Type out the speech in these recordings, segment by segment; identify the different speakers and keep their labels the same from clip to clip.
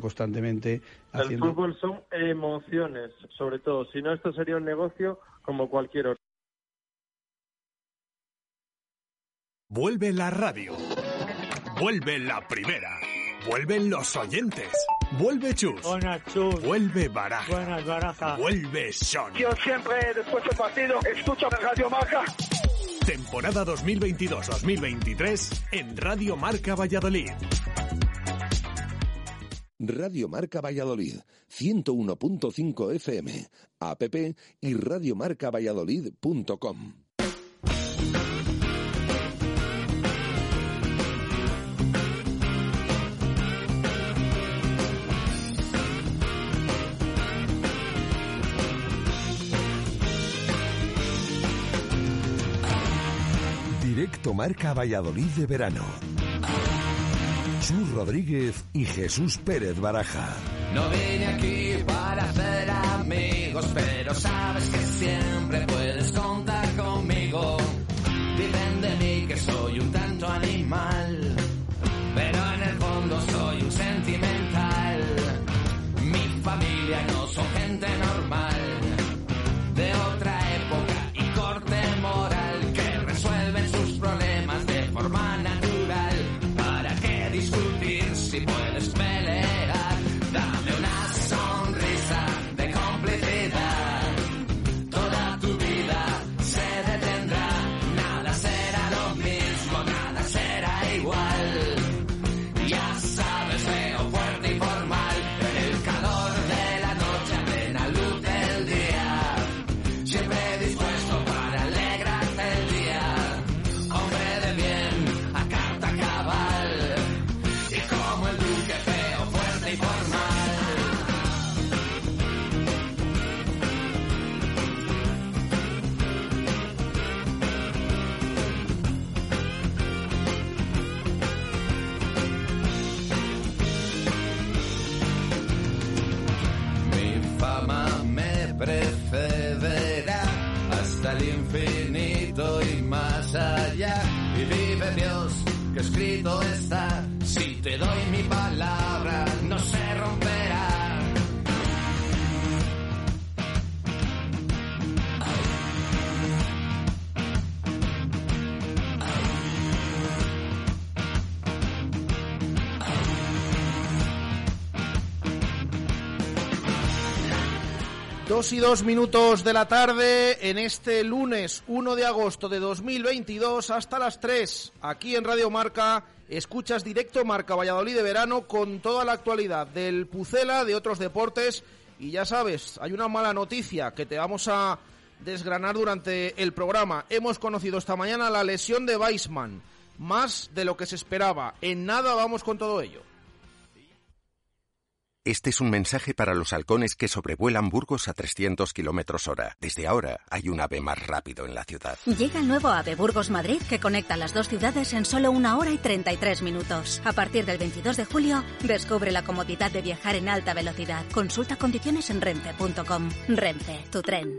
Speaker 1: constantemente
Speaker 2: El fútbol son emociones, sobre todo. Si no, esto sería un negocio como cualquier otro.
Speaker 3: Vuelve la radio. Vuelve la primera. Vuelven los oyentes. Vuelve Chus.
Speaker 4: Buenas, Chus.
Speaker 3: Vuelve Baraja.
Speaker 4: Buenas, Baraja.
Speaker 3: Vuelve Son.
Speaker 5: Yo siempre, después del partido, escucho Radio Marca.
Speaker 3: Temporada 2022-2023 en Radio Marca Valladolid.
Speaker 6: Radio Marca Valladolid, 101.5 FM, app y radiomarcavalladolid.com. Directo Marca Valladolid de verano. Chus Rodríguez y Jesús Pérez Baraja.
Speaker 7: No vine aquí para hacer amigos, pero sabes que siempre puedes contar conmigo. Dicen de mí que soy un tanto animal, pero en el fondo soy un sentimental. Mi familia no escrito. Si te doy mi palabra,
Speaker 8: Dos y dos minutos de la tarde en este lunes 1 de agosto de 2022 hasta las 3 aquí en Radio Marca. Escuchas directo Marca Valladolid de verano con toda la actualidad del Pucela, de otros deportes. Y ya sabes, hay una mala noticia que te vamos a desgranar durante el programa. Hemos conocido esta mañana la lesión de Weisman, más de lo que se esperaba. En nada vamos con todo ello.
Speaker 9: Este es un mensaje para los halcones que sobrevuelan Burgos a 300 kilómetros hora. Desde ahora hay un ave más rápido en la ciudad.
Speaker 10: Llega el nuevo AVE Burgos Madrid que conecta las dos ciudades en solo una hora y 33 minutos. A partir del 22 de julio, descubre la comodidad de viajar en alta velocidad. Consulta condiciones en renfe.com. Renfe, tu tren.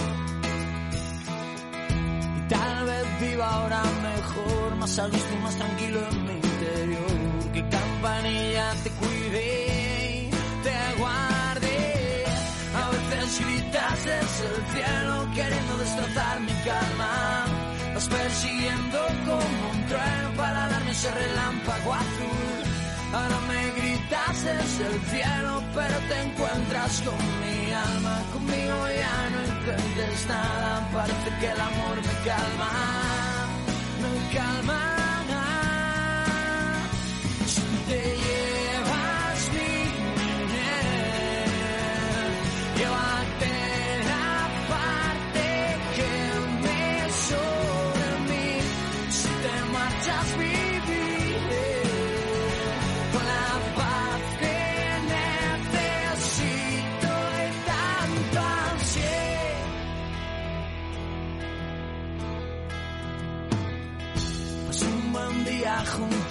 Speaker 7: Tal vez viva ahora mejor, más a gusto y más tranquilo en mi interior. Que campanilla te cuide, te guarde. A veces gritas desde el cielo queriendo destrozar mi calma. Vas persiguiendo como un trueno para darme ese relámpago el cielo, pero te encuentras con mi alma. Conmigo ya no intentes nada, parece que el amor me calma, me calma.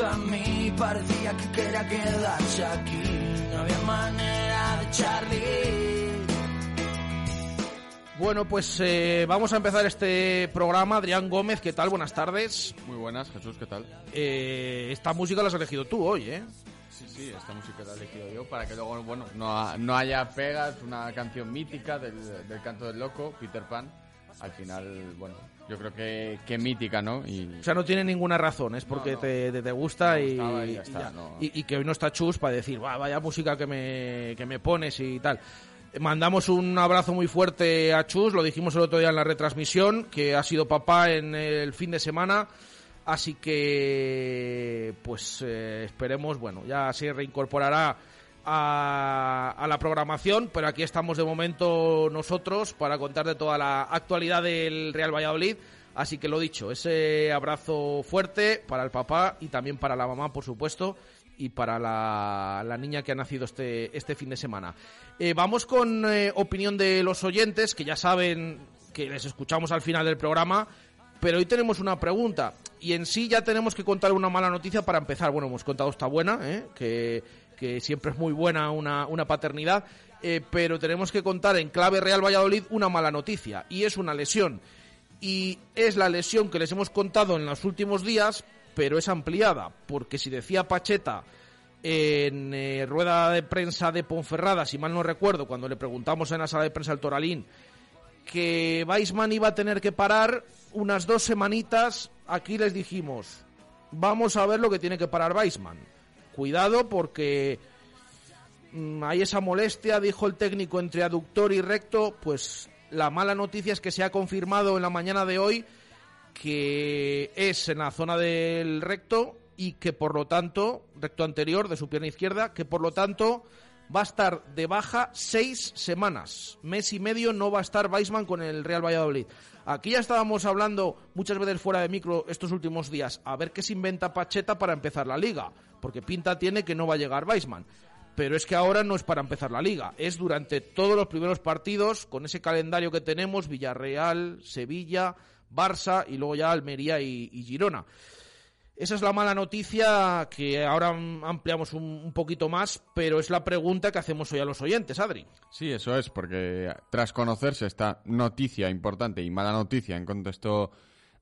Speaker 7: Junto a mí parecía que quería quedarse aquí. No había manera de echarle.
Speaker 8: Bueno, pues eh, vamos a empezar este programa. Adrián Gómez, ¿qué tal? Buenas tardes.
Speaker 1: Muy buenas, Jesús, ¿qué tal?
Speaker 8: Eh, esta música la has elegido tú hoy, ¿eh?
Speaker 1: Sí, sí, esta música la he elegido yo para que luego, bueno, no, no haya pegas, una canción mítica del, del canto del loco, Peter Pan. Al final, bueno, yo creo que, que mítica, ¿no? Y
Speaker 8: O sea, no tiene ninguna razón, es porque
Speaker 1: No, no.
Speaker 8: Te, te, te gusta y,
Speaker 1: y ya
Speaker 8: y
Speaker 1: está,
Speaker 8: ya.
Speaker 1: no.
Speaker 8: Y- y que hoy no está chus para decir, "Buah, vaya música que me, que me pones y tal. Mandamos un abrazo muy fuerte a Chus, lo dijimos el otro día en la retransmisión, que ha sido papá en el fin de semana. Así que, pues eh, esperemos, bueno, ya se reincorporará a, a la programación, pero aquí estamos de momento nosotros para contar de toda la actualidad del Real Valladolid. Así que lo dicho, ese abrazo fuerte para el papá y también para la mamá, por supuesto, y para la, la niña que ha nacido este, este fin de semana. Eh, vamos con eh, opinión de los oyentes, que ya saben que les escuchamos al final del programa, pero hoy tenemos una pregunta y en sí ya tenemos que contar una mala noticia para empezar. Bueno, hemos contado esta buena, ¿eh? que, que siempre es muy buena una, una paternidad, eh, pero tenemos que contar en clave Real Valladolid una mala noticia y es una lesión. Y es la lesión que les hemos contado en los últimos días, pero es ampliada, porque si decía Pacheta en eh, rueda de prensa de Ponferrada, si mal no recuerdo, cuando le preguntamos en la sala de prensa al Toralín, que Weisman iba a tener que parar unas dos semanitas, aquí les dijimos, vamos a ver lo que tiene que parar Weisman. Cuidado porque mm, hay esa molestia, dijo el técnico, entre aductor y recto, pues la mala noticia es que se ha confirmado en la mañana de hoy que es en la zona del recto y que por lo tanto, recto anterior de su pierna izquierda, que por lo tanto va a estar de baja seis semanas. Mes y medio no va a estar Weisman con el Real Valladolid. Aquí ya estábamos hablando muchas veces fuera de micro estos últimos días, a ver qué se inventa Pacheta para empezar la liga, porque pinta tiene que no va a llegar Weisman. Pero es que ahora no es para empezar la liga, es durante todos los primeros partidos, con ese calendario que tenemos, Villarreal, Sevilla, Barça y luego ya Almería y, Girona. Esa es la mala noticia que ahora ampliamos un, un poquito más, pero es la pregunta que hacemos hoy a los oyentes, Adri.
Speaker 1: Sí, eso es, porque tras conocerse esta noticia importante y mala noticia en contexto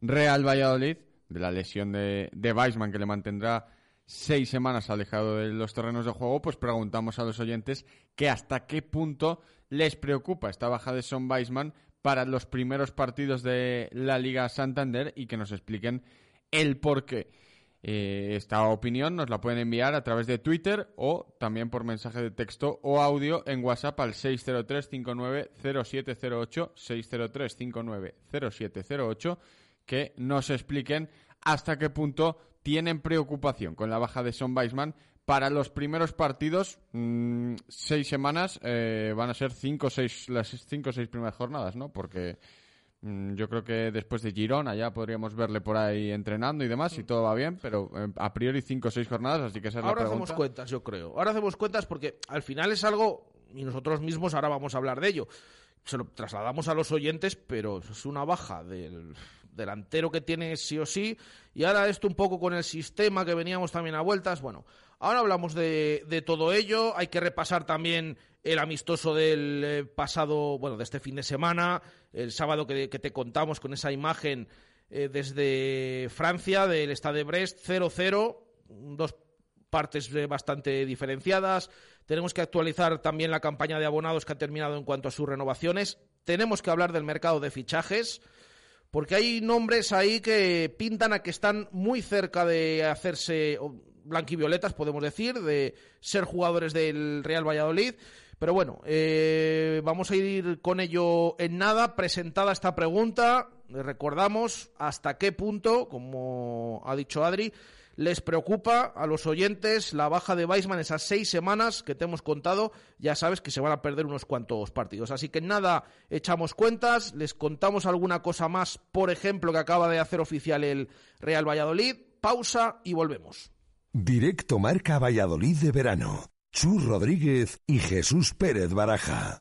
Speaker 1: Real Valladolid, de la lesión de, de Weisman que le mantendrá seis semanas alejado de los terrenos de juego, pues preguntamos a los oyentes que hasta qué punto les preocupa esta baja de Son Weisman para los primeros partidos de la Liga Santander y que nos expliquen el por qué. Eh, esta opinión nos la pueden enviar a través de Twitter o también por mensaje de texto o audio en WhatsApp al 603-590708, 603-590708, que nos expliquen hasta qué punto tienen preocupación con la baja de Son Weisman. Para los primeros partidos, mmm, seis semanas, eh, van a ser cinco o seis, las cinco o seis primeras jornadas, ¿no? Porque mm, yo creo que después de Girona ya podríamos verle por ahí entrenando y demás, si todo va bien, pero eh, a priori cinco o seis jornadas, así que esa es
Speaker 8: Ahora
Speaker 1: la
Speaker 8: hacemos
Speaker 1: pregunta.
Speaker 8: cuentas, yo creo. Ahora hacemos cuentas porque al final es algo, y nosotros mismos ahora vamos a hablar de ello. Se lo trasladamos a los oyentes, pero es una baja del delantero que tiene sí o sí. Y ahora esto un poco con el sistema que veníamos también a vueltas. Bueno, ahora hablamos de, todo ello. Hay que repasar también el amistoso del eh, pasado, bueno, de este fin de semana, el sábado que, te contamos con esa imagen eh, desde Francia, del Stade de Brest, 0-0, dos partes eh, bastante diferenciadas. Tenemos que actualizar también la campaña de abonados que ha terminado en cuanto a sus renovaciones. Tenemos que hablar del mercado de fichajes, porque hay nombres ahí que pintan a que están muy cerca de hacerse blanquivioletas, podemos decir, de ser jugadores del Real Valladolid. Pero bueno, eh, vamos a ir con ello en nada. Presentada esta pregunta, recordamos hasta qué punto, como ha dicho Adri, les preocupa a los oyentes la baja de Weisman esas seis semanas que te hemos contado. Ya sabes que se van a perder unos cuantos partidos. Así que nada, echamos cuentas, les contamos alguna cosa más, por ejemplo, que acaba de hacer oficial el Real Valladolid. pausa y volvemos.
Speaker 6: Directo Marca Valladolid de verano. Chus Rodríguez y Jesús Pérez Baraja.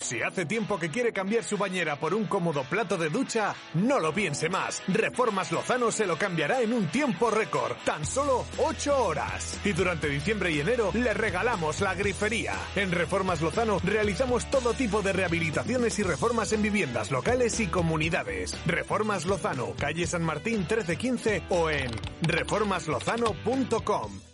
Speaker 3: Si hace tiempo que quiere cambiar su bañera por un cómodo plato de ducha, no lo piense más. Reformas Lozano se lo cambiará en un tiempo récord, tan solo 8 horas. Y durante diciembre y enero le regalamos la grifería. En Reformas Lozano realizamos todo tipo de rehabilitaciones y reformas en viviendas locales y comunidades. Reformas Lozano, calle San Martín 1315 o en reformaslozano.com.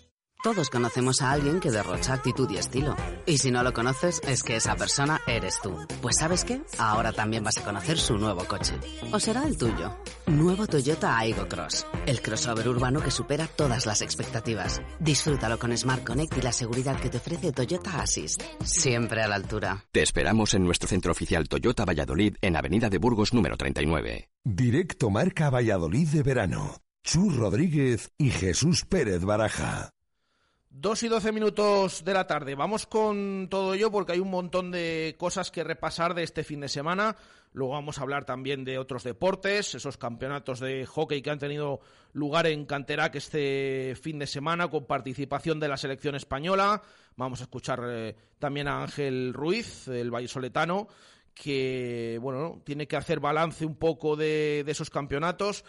Speaker 11: Todos conocemos a alguien que derrocha actitud y estilo. Y si no lo conoces, es que esa persona eres tú. Pues ¿sabes qué? Ahora también vas a conocer su nuevo coche. O será el tuyo. Nuevo Toyota Aigo Cross. El crossover urbano que supera todas las expectativas. Disfrútalo con Smart Connect y la seguridad que te ofrece Toyota Assist. Siempre a la altura.
Speaker 9: Te esperamos en nuestro centro oficial Toyota Valladolid en Avenida de Burgos número 39.
Speaker 6: Directo Marca Valladolid de verano. Chus Rodríguez y Jesús Pérez Baraja.
Speaker 8: Dos y doce minutos de la tarde. Vamos con todo ello porque hay un montón de cosas que repasar de este fin de semana. Luego vamos a hablar también de otros deportes, esos campeonatos de hockey que han tenido lugar en Canterac este fin de semana con participación de la selección española. Vamos a escuchar eh, también a Ángel Ruiz, el vallisoletano, que bueno, tiene que hacer balance un poco de esos campeonatos.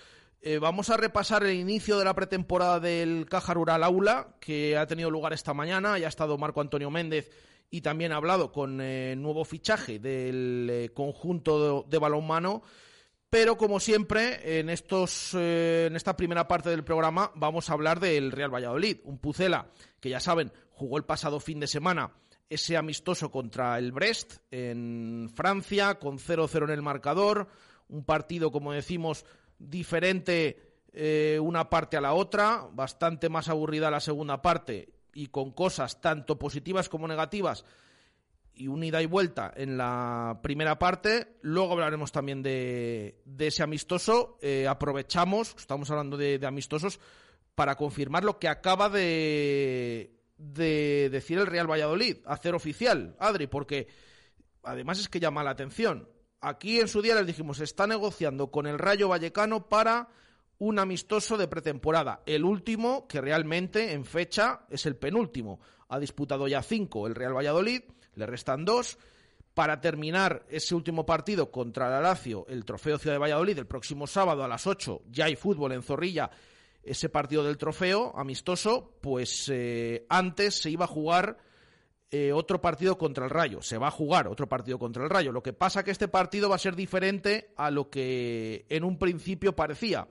Speaker 8: Eh, vamos a repasar el inicio de la pretemporada del Caja Rural Aula, que ha tenido lugar esta mañana. Ya ha estado Marco Antonio Méndez y también ha hablado con eh, nuevo fichaje del eh, conjunto de, de, balonmano. Pero como siempre, en, estos, eh, en esta primera parte del programa vamos a hablar del Real Valladolid. Un Pucela que ya saben, jugó el pasado fin de semana ese amistoso contra el Brest en Francia, con 0-0 en el marcador. Un partido, como decimos, diferente eh, una parte a la otra, bastante más aburrida la segunda parte y con cosas tanto positivas como negativas y un ida y vuelta en la primera parte. Luego hablaremos también de, de ese amistoso. Eh, aprovechamos, estamos hablando de, de, amistosos, para confirmar lo que acaba de, de decir el Real Valladolid, hacer oficial, Adri, porque además es que llama la atención. Aquí en su día les dijimos, está negociando con el Rayo Vallecano para un amistoso de pretemporada. El último, que realmente en fecha es el penúltimo. Ha disputado ya cinco el Real Valladolid, le restan dos. Para terminar ese último partido contra la Lazio, el Trofeo Ciudad de Valladolid, el próximo sábado a las 8, ya hay fútbol en Zorrilla, ese partido del trofeo amistoso, pues eh, antes se iba a jugar eh, otro partido contra el Rayo. Se va a jugar otro partido contra el Rayo. Lo que pasa que este partido va a ser diferente a lo que en un principio parecía.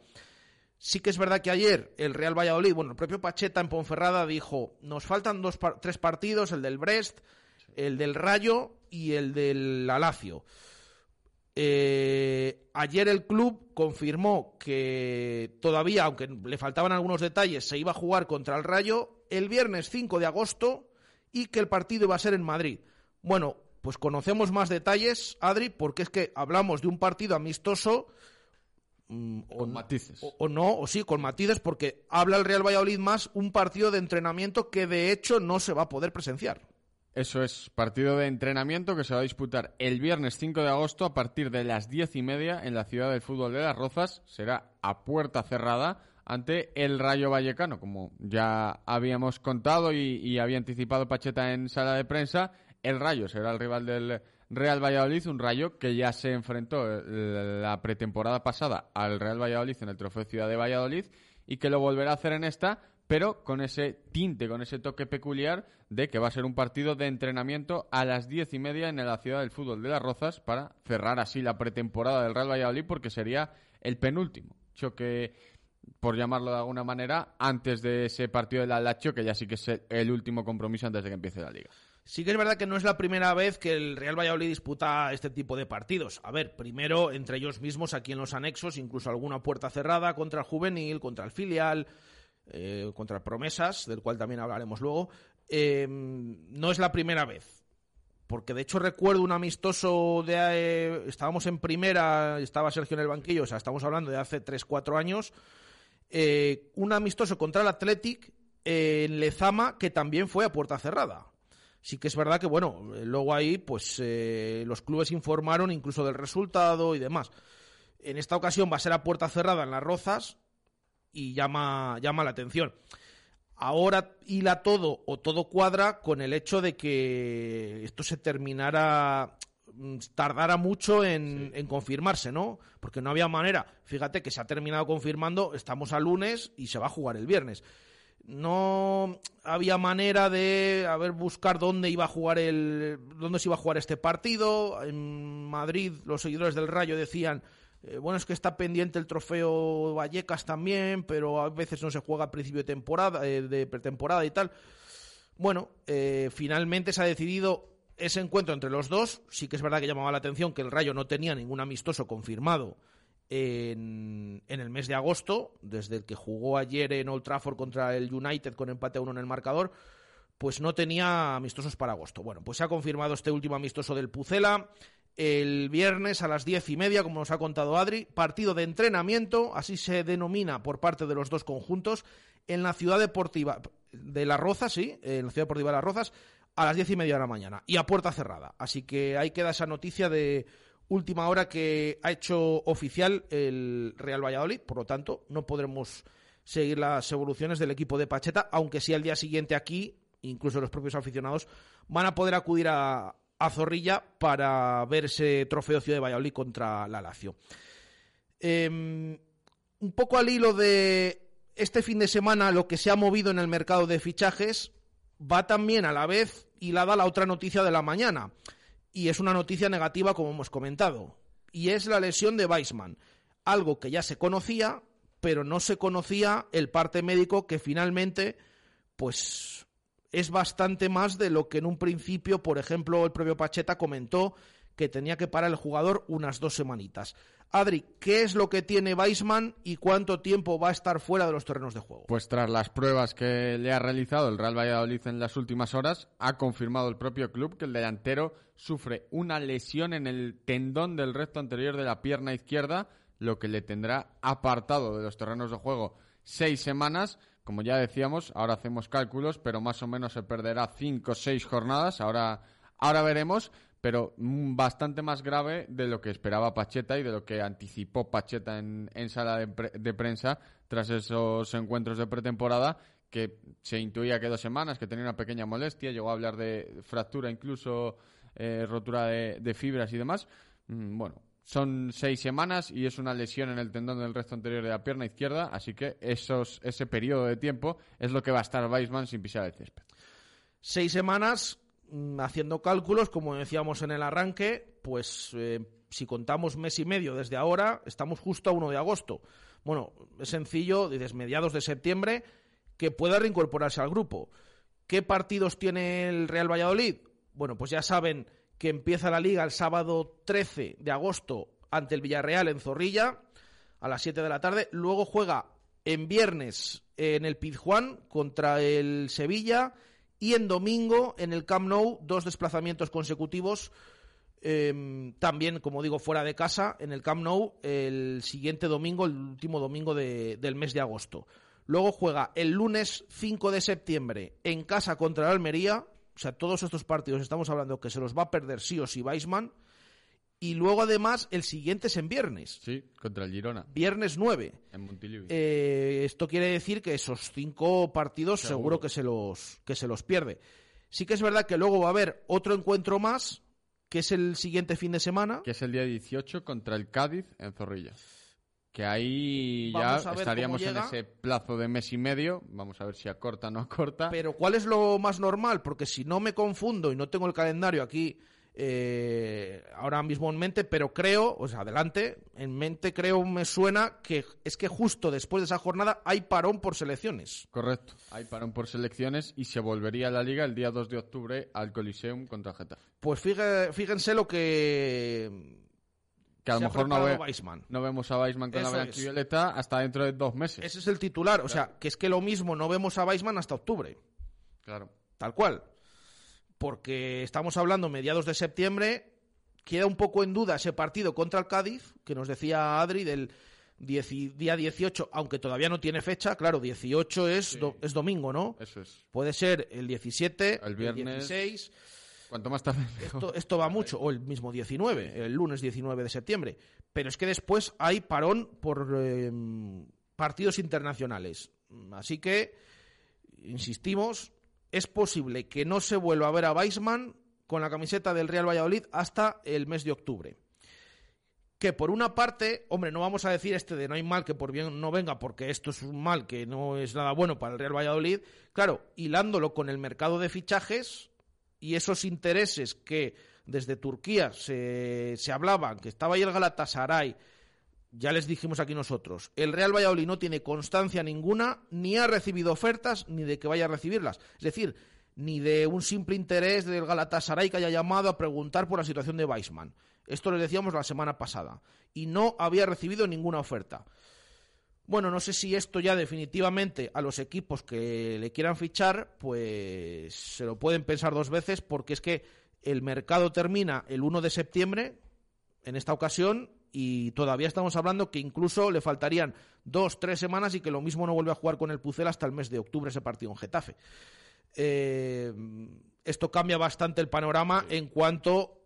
Speaker 8: Sí que es verdad que ayer el Real Valladolid, bueno, el propio Pacheta en Ponferrada dijo, nos faltan dos, tres partidos, el del Brest, el del Rayo y el del Alacio. Eh, ayer el club confirmó que todavía, aunque le faltaban algunos detalles, se iba a jugar contra el Rayo el viernes 5 de agosto y que el partido iba a ser en Madrid. Bueno, pues conocemos más detalles, Adri, porque es que hablamos de un partido amistoso.
Speaker 1: Mm, con o, matices.
Speaker 8: O, o, no, o sí, con matices, porque habla el Real Valladolid más un partido de entrenamiento que de hecho no se va a poder presenciar.
Speaker 1: Eso es, partido de entrenamiento que se va a disputar el viernes 5 de agosto a partir de las diez y media en la ciudad del fútbol de Las Rozas. Será a puerta cerrada ante el Rayo Vallecano, como ya habíamos contado y, había anticipado Pacheta en sala de prensa. El Rayo será el rival del Real Valladolid, un Rayo que ya se enfrentó eh, la pretemporada pasada al Real Valladolid en el Trofeo Ciudad de Valladolid y que lo volverá a hacer en esta, pero con ese tinte, con ese toque peculiar de que va a ser un partido de entrenamiento a las diez y media en la ciudad del fútbol de Las Rozas para cerrar así la pretemporada del Real Valladolid porque sería el penúltimo choque por llamarlo de alguna manera, antes de ese partido del Alacho, que ya sí que es el último compromiso antes de que empiece la liga.
Speaker 8: Sí que es verdad que no es la primera vez que el Real Valladolid disputa este tipo de partidos. A ver, primero entre ellos mismos aquí en los anexos, incluso alguna puerta cerrada contra el juvenil, contra el filial, eh, contra Promesas, del cual también hablaremos luego. Eh, no es la primera vez. Porque de hecho recuerdo un amistoso de... eh, estábamos en primera, estaba Sergio en el banquillo, o sea, estamos hablando de hace 3-4 años. Eh, un amistoso contra el Athletic en Lezama que también fue a puerta cerrada. Sí que es verdad que, bueno, eh, luego ahí, pues eh, los clubes informaron incluso del resultado y demás. En esta ocasión va a ser a puerta cerrada en las Rozas y llama, llama la atención. Ahora hila todo o todo cuadra con el hecho de que esto se terminara, tardara mucho en, en confirmarse, ¿no? Porque no había manera. Fíjate que se ha terminado confirmando, estamos a lunes y se va a jugar el viernes no había manera de a ver buscar dónde iba a jugar el dónde se iba a jugar este partido en Madrid los seguidores del Rayo decían eh, bueno es que está pendiente el trofeo Vallecas también pero a veces no se juega a principio de temporada eh, de pretemporada y tal bueno eh, finalmente se ha decidido ese encuentro entre los dos sí que es verdad que llamaba la atención que el Rayo no tenía ningún amistoso confirmado en, en, el mes de agosto, desde el que jugó ayer en Old Trafford contra el United con empate a uno en el marcador, pues no tenía amistosos para agosto. Bueno, pues se ha confirmado este último amistoso del Pucela el viernes a las diez y media, como nos ha contado Adri, partido de entrenamiento, así se denomina por parte de los dos conjuntos, en la ciudad deportiva de Las Rozas, sí, en la ciudad deportiva de Las Rozas, a las diez y media de la mañana y a puerta cerrada. Así que ahí queda esa noticia de última hora que ha hecho oficial el Real Valladolid, por lo tanto no podremos seguir las evoluciones del equipo de Pacheta, aunque sí al día siguiente aquí, incluso los propios aficionados, van a poder acudir a, Zorrilla para ver ese trofeo Ciudad de Valladolid contra la Lazio. Eh, un poco al hilo de este fin de semana, lo que se ha movido en el mercado de fichajes, va también a la vez hilada la otra noticia de la mañana. Y es una noticia negativa como hemos comentado, y es la lesión de Weisman, algo que ya se conocía, pero no se conocía el parte médico que finalmente pues es bastante más de lo que en un principio, por ejemplo, el propio Pacheta comentó que tenía que parar el jugador unas dos semanitas. Adri, ¿qué es lo que tiene Weisman y cuánto tiempo va a estar fuera de los terrenos de juego?
Speaker 1: Pues tras las pruebas que le ha realizado el Real Valladolid en las últimas horas, ha confirmado el propio club que el delantero sufre una lesión en el tendón del recto anterior de la pierna izquierda, lo que le tendrá apartado de los terrenos de juego seis semanas. Como ya decíamos, ahora hacemos cálculos, pero más o menos se perderá cinco o seis jornadas. Ahora, ahora veremos pero bastante más grave de lo que esperaba Pacheta y de lo que anticipó Pacheta en, en sala de, pre de, prensa tras esos encuentros de pretemporada, que se intuía que dos semanas, que tenía una pequeña molestia, llegó a hablar de fractura, incluso eh, rotura de, de, fibras y demás. Mm, bueno, son seis semanas y es una lesión en el tendón del resto anterior de la pierna izquierda, así que esos, ese periodo de tiempo es lo que va a estar Weisman sin pisar el césped.
Speaker 8: Seis semanas haciendo cálculos, como decíamos en el arranque, pues eh, si contamos mes y medio desde ahora, estamos justo a 1 de agosto. Bueno, es sencillo, dices mediados de septiembre, que pueda reincorporarse al grupo. ¿Qué partidos tiene el Real Valladolid? Bueno, pues ya saben que empieza la liga el sábado 13 de agosto ante el Villarreal en Zorrilla a las 7 de la tarde. Luego juega en viernes en el Pizjuán contra el Sevilla y en domingo en el Camp Nou dos desplazamientos consecutivos eh, también como digo fuera de casa en el Camp Nou el siguiente domingo el último domingo de, del mes de agosto luego juega el lunes 5 de septiembre en casa contra el Almería O sea, todos estos partidos estamos hablando que se los va a perder sí o sí Weisman. Y luego, además, el siguiente es en viernes.
Speaker 1: Sí, contra el Girona.
Speaker 8: Viernes 9.
Speaker 1: En Montilivi.
Speaker 8: Eh, esto quiere decir que esos cinco partidos seguro,
Speaker 1: Seguro.
Speaker 8: que, se los, que se los pierde. Sí que es verdad que luego va a haber otro encuentro más, que es el siguiente fin de semana.
Speaker 1: Que es el día 18 contra el Cádiz en Zorrilla. Que ahí ya estaríamos en ese plazo de mes y medio. Vamos a ver si acorta o no acorta.
Speaker 8: Pero ¿cuál es lo más normal? Porque si no me confundo y no tengo el calendario aquí eh, ahora mismo en mente, pero creo, o sea, adelante, en mente creo, me suena que es que justo después de esa jornada hay parón por selecciones.
Speaker 1: Correcto. Hay parón por selecciones y se volvería a la liga el día 2 de octubre al Coliseum contra Getafe.
Speaker 8: Pues fíjense lo que...
Speaker 1: Que a lo mejor no, ve- no vemos a Weisman con
Speaker 8: Eso
Speaker 1: la blanquivioleta hasta dentro de dos meses.
Speaker 8: Ese es el titular, o sea, que es que lo mismo no vemos a Weisman hasta octubre.
Speaker 1: Claro.
Speaker 8: Tal cual. Porque estamos hablando mediados de septiembre, queda un poco en duda ese partido contra el Cádiz, que nos decía Adri del día 18, aunque todavía no tiene fecha, claro, 18 es, do- es domingo, ¿no?
Speaker 1: Eso es.
Speaker 8: Puede ser el 17,
Speaker 1: El viernes.
Speaker 8: 16,
Speaker 1: Cuanto más tarde.
Speaker 8: esto, esto va mucho, o el mismo 19, el lunes 19 de septiembre. Pero es que después hay parón por eh, partidos internacionales. Así que, insistimos, es posible que no se vuelva a ver a Weisman con la camiseta del Real Valladolid hasta el mes de octubre. Que por una parte, hombre, no vamos a decir este de no hay mal que por bien no venga, porque esto es un mal que no es nada bueno para el Real Valladolid. Claro, hilándolo con el mercado de fichajes, y esos intereses que desde Turquía se, se hablaban, que estaba ahí el Galatasaray, ya les dijimos aquí nosotros, el Real Valladolid no tiene constancia ninguna, ni ha recibido ofertas, ni de que vaya a recibirlas. Es decir, ni de un simple interés del Galatasaray que haya llamado a preguntar por la situación de Weisman. Esto lo decíamos la semana pasada. Y no había recibido ninguna oferta. Bueno, no sé si esto ya definitivamente a los equipos que le quieran fichar, pues se lo pueden pensar dos veces, porque es que el mercado termina el 1 de septiembre, en esta ocasión, y todavía estamos hablando que incluso le faltarían dos, tres semanas y que lo mismo no vuelve a jugar con el Pucel hasta el mes de octubre ese partido en Getafe. Eh, esto cambia bastante el panorama en cuanto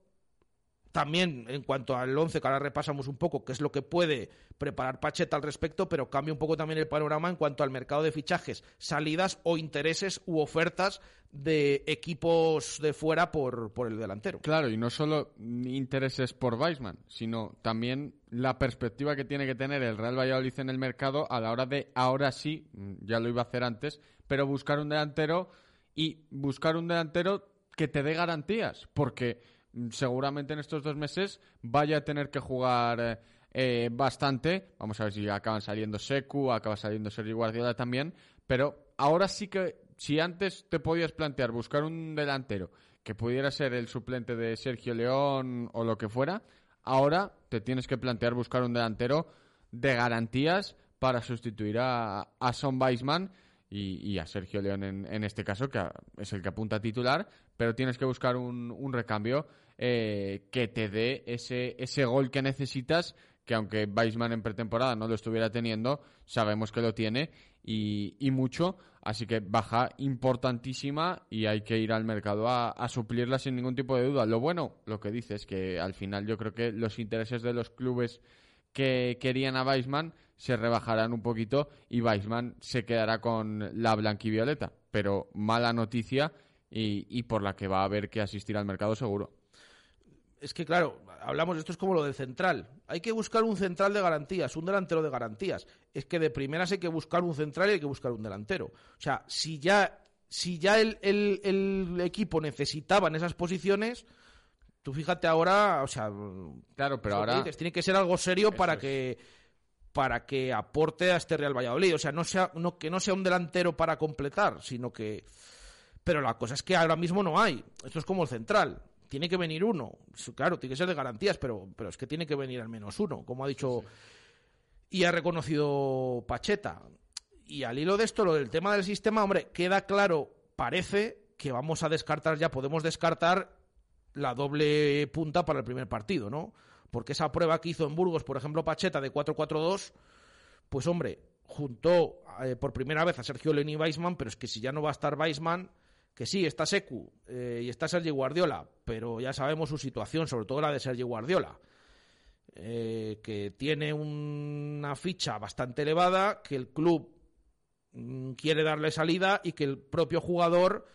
Speaker 8: también en cuanto al 11, que ahora repasamos un poco qué es lo que puede preparar Pacheta al respecto, pero cambia un poco también el panorama en cuanto al mercado de fichajes, salidas o intereses u ofertas de equipos de fuera por, por el delantero.
Speaker 1: Claro, y no solo intereses por Weisman, sino también la perspectiva que tiene que tener el Real Valladolid en el mercado a la hora de, ahora sí, ya lo iba a hacer antes, pero buscar un delantero y buscar un delantero que te dé garantías, porque seguramente en estos dos meses vaya a tener que jugar eh, eh, bastante. Vamos a ver si acaban saliendo Secu, acaba saliendo Sergio Guardiola también, pero ahora sí que si antes te podías plantear buscar un delantero que pudiera ser el suplente de Sergio León o lo que fuera, ahora te tienes que plantear buscar un delantero de garantías para sustituir a, a Son Weisman y, a Sergio León en, en este caso, que es el que apunta a titular, pero tienes que buscar un recambio eh, que te dé ese, ese gol que necesitas, que aunque Weisman en pretemporada no lo estuviera teniendo, sabemos que lo tiene y, mucho, así que baja importantísima y hay que ir al mercado a, suplirla sin ningún tipo de duda. Lo bueno, lo que dices, que al final yo creo que los intereses de los clubes que querían a Weisman se rebajarán un poquito y Weisman se quedará con la blanquivioleta. Pero mala noticia y por la que va a haber que asistir al mercado seguro.
Speaker 8: Es que, claro, hablamos, esto es como lo del central. Hay que buscar un central de garantías, un delantero de garantías. Es que de primeras hay que buscar un central y hay que buscar un delantero. O sea, si ya, si ya el, el- el equipo necesitaba en esas posiciones, tú fíjate ahora, o sea...
Speaker 1: Claro, pero
Speaker 8: que
Speaker 1: ahora-
Speaker 8: dices, tiene que ser algo serio para que para que aporte a este Real Valladolid. O sea, no sea, no, que no sea un delantero para completar, sino que... Pero la cosa es que ahora mismo no hay. Esto es como el central. Tiene que venir uno. Claro, tiene que ser de garantías, pero, pero es que tiene que venir al menos uno, como ha dicho y ha reconocido Pacheta. Y al hilo de esto, lo del tema del sistema, hombre, queda claro, parece que vamos a descartar ya, podemos descartar la doble punta para el primer partido, ¿no? Porque esa prueba que hizo en Burgos, por ejemplo, Pacheta de 4-4-2, pues hombre, juntó eh, por primera vez a Sergio Leni y Weisman, pero es que si ya no va a estar Weisman, que sí, está Secu eh, y está Sergi Guardiola, pero ya sabemos su situación, sobre todo la de Sergi Guardiola, eh, que tiene una ficha bastante elevada, que el club mm, quiere darle salida y que el propio jugador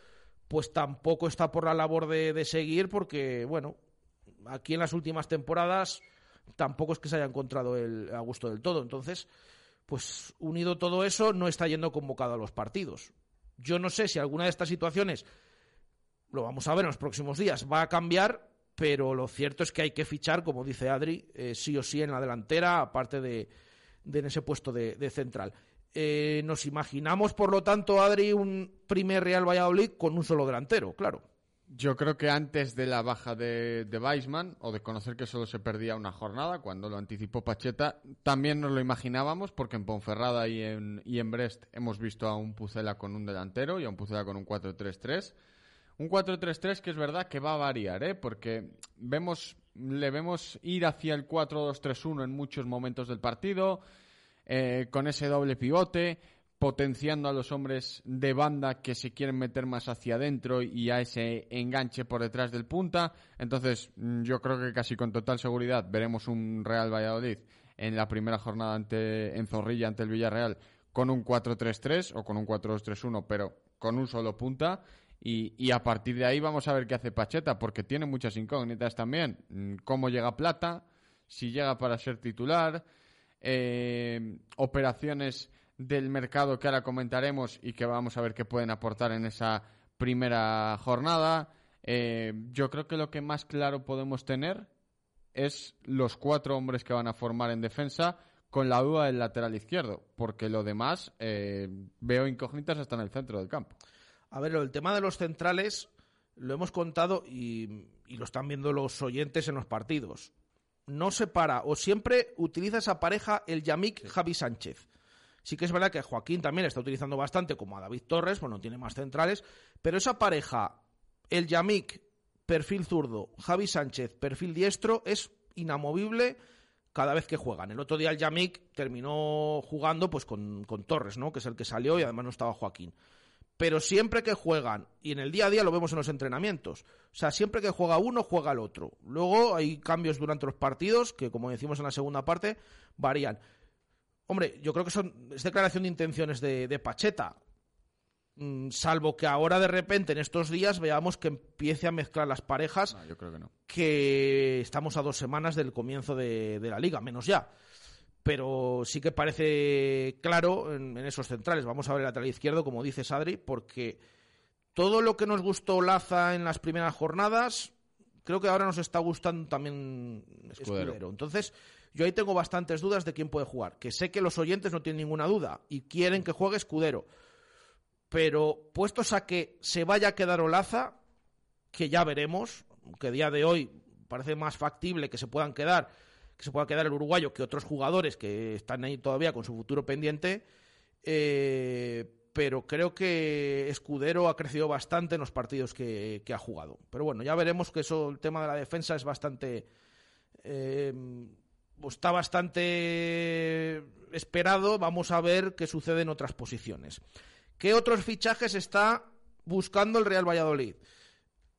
Speaker 8: pues tampoco está por la labor de, de seguir porque, bueno, aquí en las últimas temporadas tampoco es que se haya encontrado el, a gusto del todo. Entonces, pues unido todo eso, no está yendo convocado a los partidos. Yo no sé si alguna de estas situaciones, lo vamos a ver en los próximos días, va a cambiar, pero lo cierto es que hay que fichar, como dice Adri, eh, sí o sí en la delantera, aparte de, de en ese puesto de, central. Eh, nos imaginamos, por lo tanto, Adri, un primer Real Valladolid con un solo delantero, claro.
Speaker 1: Yo creo que antes de la baja de, de Weisman, o de conocer que solo se perdía una jornada, cuando lo anticipó Pacheta, también nos lo imaginábamos, porque en Ponferrada y en, y en Brest hemos visto a un Pucela con un delantero y a un Pucela con un 4-3-3. Un 4-3-3 que es verdad que va a variar, ¿eh? porque vemos, le vemos ir hacia el 4-2-3-1 en muchos momentos del partido, eh, con ese doble pivote, potenciando a los hombres de banda que se quieren meter más hacia adentro y a ese enganche por detrás del punta. Entonces, mm, yo creo que casi con total seguridad veremos un Real Valladolid en la primera jornada ante, en Zorrilla ante el Villarreal con un 4-3-3 o con un 4-2-3-1, pero con un solo punta. Y, y, a partir de ahí vamos a ver qué hace Pacheta, porque tiene muchas incógnitas también. Mm, ¿Cómo llega Plata? Si llega para ser titular. Eh, operaciones del mercado que ahora comentaremos y que vamos a ver qué pueden aportar en esa primera jornada. Eh, yo creo que lo que más claro podemos tener es los cuatro hombres que van a formar en defensa con la duda del lateral izquierdo, porque lo demás eh, veo incógnitas hasta en el centro del campo.
Speaker 8: A ver, el tema de los centrales lo hemos contado y, y lo están viendo los oyentes en los partidos. No se para o siempre utiliza esa pareja el Yamik Javi Sánchez. Sí que es verdad que Joaquín también está utilizando bastante, como a David Torres, bueno, tiene más centrales, pero esa pareja, el Yamik, perfil zurdo, Javi Sánchez, perfil diestro, es inamovible cada vez que juegan. El otro día el Yamik terminó jugando pues con, con Torres, ¿no? Que es el que salió y además no estaba Joaquín. Pero siempre que juegan, y en el día a día lo vemos en los entrenamientos, o sea, siempre que juega uno, juega el otro. Luego hay cambios durante los partidos que, como decimos en la segunda parte, varían. Hombre, yo creo que son, es declaración de intenciones de, de Pacheta. Mm, salvo que ahora de repente en estos días veamos que empiece a mezclar las parejas.
Speaker 1: No, yo creo que no.
Speaker 8: Que estamos a dos semanas del comienzo de, de la liga, menos ya. Pero sí que parece claro en, en, esos centrales. Vamos a ver el lateral izquierdo, como dice Sadri, porque todo lo que nos gustó Laza en las primeras jornadas, creo que ahora nos está gustando también
Speaker 1: Escudero.
Speaker 8: Escudero. Entonces, yo ahí tengo bastantes dudas de quién puede jugar. Que sé que los oyentes no tienen ninguna duda y quieren que juegue Escudero. Pero puestos a que se vaya a quedar Olaza, que ya veremos, que a día de hoy parece más factible que se puedan quedar, que se pueda quedar el uruguayo que otros jugadores que están ahí todavía con su futuro pendiente. Eh, pero creo que Escudero ha crecido bastante en los partidos que, ha jugado. Pero bueno, ya veremos que eso, el tema de la defensa es bastante. Eh, está bastante esperado. Vamos a ver qué sucede en otras posiciones. ¿Qué otros fichajes está buscando el Real Valladolid?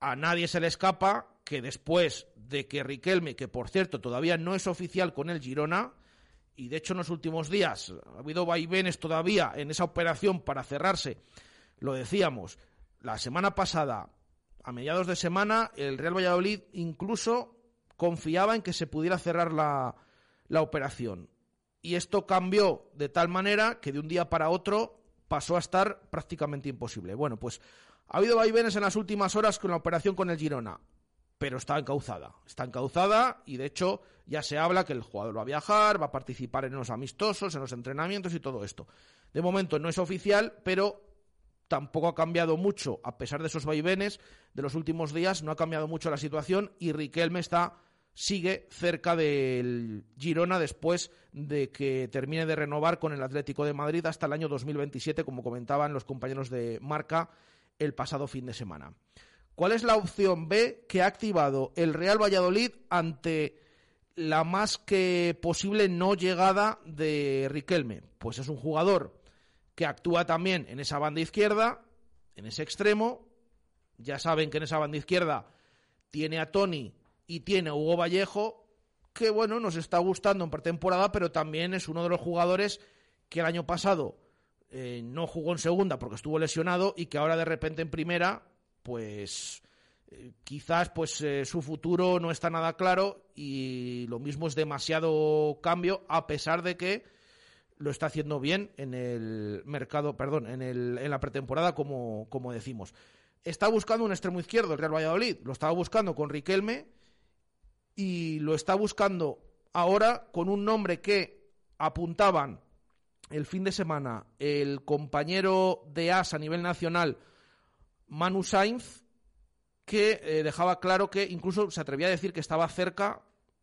Speaker 8: A nadie se le escapa que después de que Riquelme, que por cierto todavía no es oficial con el Girona, y de hecho en los últimos días ha habido vaivenes todavía en esa operación para cerrarse, lo decíamos, la semana pasada, a mediados de semana, el Real Valladolid incluso confiaba en que se pudiera cerrar la, la operación. Y esto cambió de tal manera que de un día para otro pasó a estar prácticamente imposible. Bueno, pues ha habido vaivenes en las últimas horas con la operación con el Girona, pero está encauzada. Está encauzada y de hecho ya se habla que el jugador va a viajar, va a participar en los amistosos, en los entrenamientos y todo esto. De momento no es oficial, pero tampoco ha cambiado mucho, a pesar de esos vaivenes de los últimos días, no ha cambiado mucho la situación y Riquelme está sigue cerca del Girona después de que termine de renovar con el Atlético de Madrid hasta el año 2027, como comentaban los compañeros de Marca el pasado fin de semana. ¿Cuál es la opción B que ha activado el Real Valladolid ante la más que posible no llegada de Riquelme? Pues es un jugador que actúa también en esa banda izquierda, en ese extremo, Ya saben que en esa banda izquierda tiene a Tony y tiene Hugo Vallejo, que bueno, nos está gustando en pretemporada, pero también es uno de los jugadores que el año pasado eh, no jugó en segunda porque estuvo lesionado y que ahora de repente en primera, pues eh, quizás pues eh, su futuro no está nada claro y lo mismo es demasiado cambio a pesar de que lo está haciendo bien en el mercado, perdón, en, el, en la pretemporada como, como decimos. Está buscando un extremo izquierdo el Real Valladolid, lo estaba buscando con Riquelme y lo está buscando ahora con un nombre que apuntaban el fin de semana el compañero de AS a nivel nacional, Manu Sainz, que eh, dejaba claro que incluso se atrevía a decir que estaba cerca,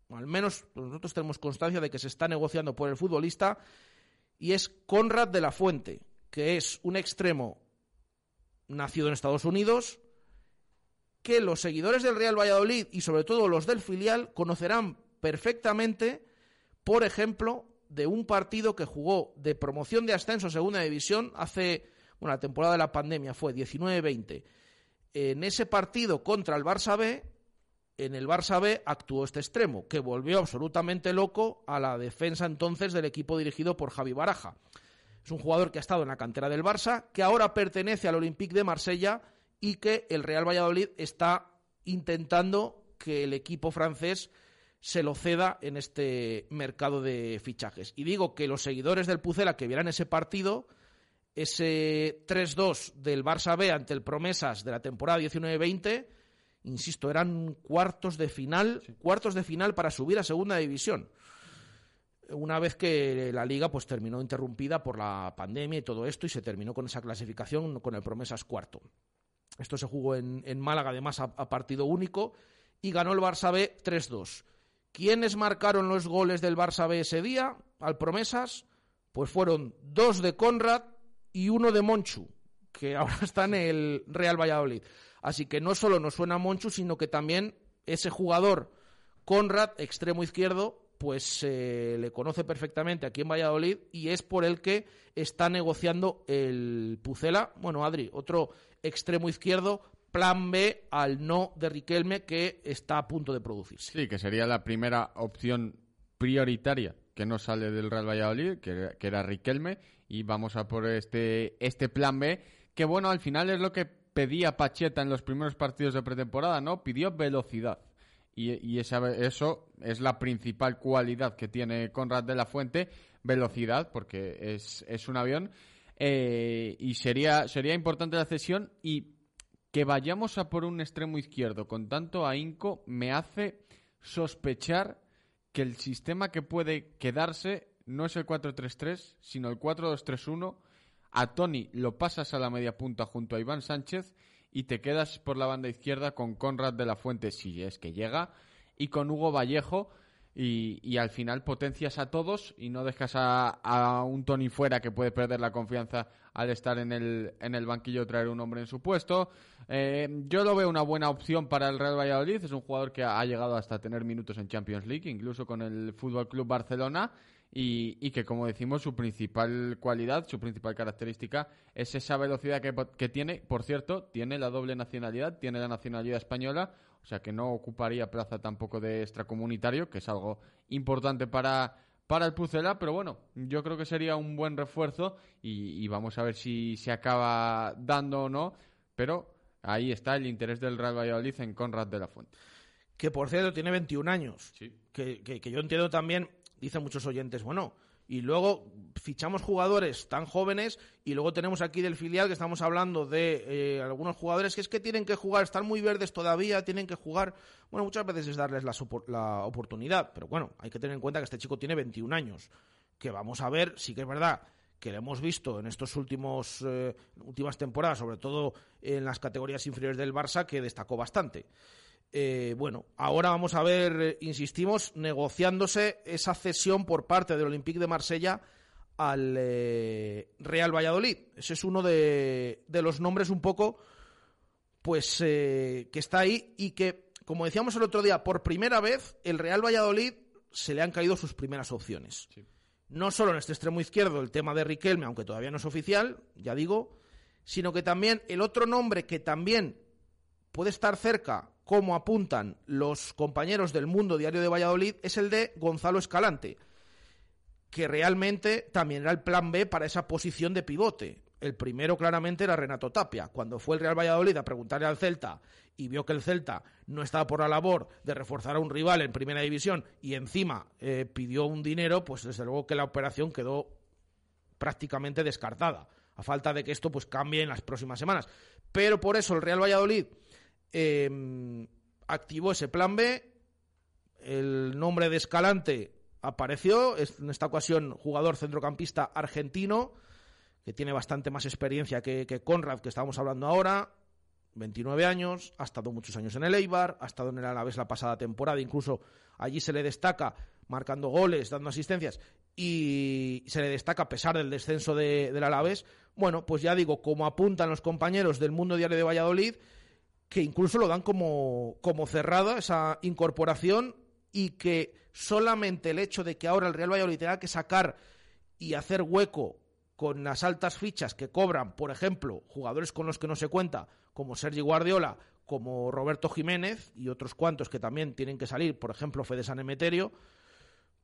Speaker 8: al menos nosotros tenemos constancia de que se está negociando por el futbolista, y es Conrad de la Fuente, que es un extremo nacido en Estados Unidos, que los seguidores del Real Valladolid y sobre todo los del filial conocerán perfectamente, por ejemplo, de un partido que jugó de promoción de ascenso a segunda división hace, bueno, la temporada de la pandemia fue 19-20. En ese partido contra el Barça B, en el Barça B actuó este extremo, que volvió absolutamente loco a la defensa entonces del equipo dirigido por Javi Baraja. Es un jugador que ha estado en la cantera del Barça, que ahora pertenece al Olympique de Marsella y que el Real Valladolid está intentando que el equipo francés se lo ceda en este mercado de fichajes. Y digo que los seguidores del Pucela que vieran ese partido, ese 3-2 del Barça B ante el Promesas de la temporada 19-20, insisto, eran cuartos de final, cuartos de final para subir a segunda división. Una vez que la liga pues terminó interrumpida por la pandemia y todo esto y se terminó con esa clasificación con el Promesas cuarto. Esto se jugó en, Málaga además a, a partido único y ganó el Barça B 3-2. ¿Quiénes marcaron los goles del Barça B ese día al Promesas? Pues fueron dos de Conrad y uno de Monchu, que ahora está en el Real Valladolid. Así que no solo nos suena Monchu, sino que también ese jugador, Conrad, extremo izquierdo, pues se le conoce perfectamente aquí en Valladolid y es por el que está negociando el Pucela. Bueno, Adri, otro extremo izquierdo plan B al no de Riquelme que está a punto de producirse.
Speaker 1: Sí, que sería la primera opción prioritaria que no sale del Real Valladolid, que, era Riquelme, y vamos a por este, este plan B, que bueno, al final es lo que pedía Pacheta en los primeros partidos de pretemporada, ¿no? Pidió velocidad. Y, esa, eso es la principal cualidad que tiene Conrad de la Fuente, velocidad, porque es, es un avión. Eh, y sería, sería importante la cesión y que vayamos a por un extremo izquierdo con tanto ahínco me hace sospechar que el sistema que puede quedarse no es el 4-3-3, sino el 4-2-3-1. A Tony lo pasas a la media punta junto a Iván Sánchez y te quedas por la banda izquierda con Conrad de la Fuente, si es que llega, y con Hugo Vallejo, y, al final potencias a todos y no dejas a, un Tony fuera que puede perder la confianza al estar en el, en el banquillo traer un hombre en su puesto. Eh, yo lo veo una buena opción para el Real Valladolid. Es un jugador que ha llegado hasta tener minutos en Champions League, incluso con el Fútbol Club Barcelona. Y, que, como decimos, su principal cualidad, su principal característica es esa velocidad que, que tiene. Por cierto, tiene la doble nacionalidad, tiene la nacionalidad española o sea que no ocuparía plaza tampoco de extracomunitario, que es algo importante para, para el Pucela, pero bueno, yo creo que sería un buen refuerzo y, vamos a ver si se acaba dando o no, pero ahí está el interés del Real Valladolid en Conrad de la Fuente.
Speaker 8: Que por cierto tiene 21 años, que, que, que yo entiendo también, dicen muchos oyentes, bueno, y luego fichamos jugadores tan jóvenes y luego tenemos aquí del filial que estamos hablando de eh, algunos jugadores que es que tienen que jugar, están muy verdes todavía, tienen que jugar. Bueno, muchas veces es darles la, la oportunidad, pero bueno, hay que tener en cuenta que este chico tiene 21 años, que vamos a ver, sí que es verdad que lo hemos visto en estos últimos eh, últimas temporadas, sobre todo en las categorías inferiores del Barça, que destacó bastante. Eh, bueno, ahora vamos a ver, eh, insistimos, negociándose esa cesión por parte del Olympique de Marsella al eh, Real Valladolid. Ese es uno de, los nombres un poco, pues, que está ahí y que, como decíamos el otro día, por primera vez el Real Valladolid se le han caído sus primeras opciones. No solo en este extremo izquierdo el tema de Riquelme, aunque todavía no es oficial, ya digo, sino que también el otro nombre que también puede estar cerca, como apuntan los compañeros del Mundo Diario de Valladolid, es el de Gonzalo Escalante, que realmente también era el plan B para esa posición de pivote. El primero claramente era Renato Tapia. Cuando fue el Real Valladolid a preguntarle al Celta y vio que el Celta no estaba por la labor de reforzar a un rival en primera división y encima eh, pidió un dinero, pues desde luego que la operación quedó prácticamente descartada, a falta de que esto pues cambie en las próximas semanas. Pero por eso el Real Valladolid em, activó ese plan B, el nombre de Escalante apareció, en esta ocasión jugador centrocampista argentino, que tiene bastante más experiencia que, que Conrad, que estábamos hablando ahora, 29 años, ha estado muchos años en el Eibar, ha estado en el Alavés la pasada temporada, incluso allí se le destaca marcando goles, dando asistencias, y se le destaca a pesar del descenso de, del Alavés. Bueno, pues ya digo, como apuntan los compañeros del Mundo Diario de Valladolid, que incluso lo dan como, como cerrada esa incorporación y que solamente el hecho de que ahora el Real Valladolid tenga que sacar y hacer hueco con las altas fichas que cobran, por ejemplo, jugadores con los que no se cuenta, como Sergi Guardiola, como Roberto Jiménez y otros cuantos que también tienen que salir, por ejemplo, Fede San Emeterio,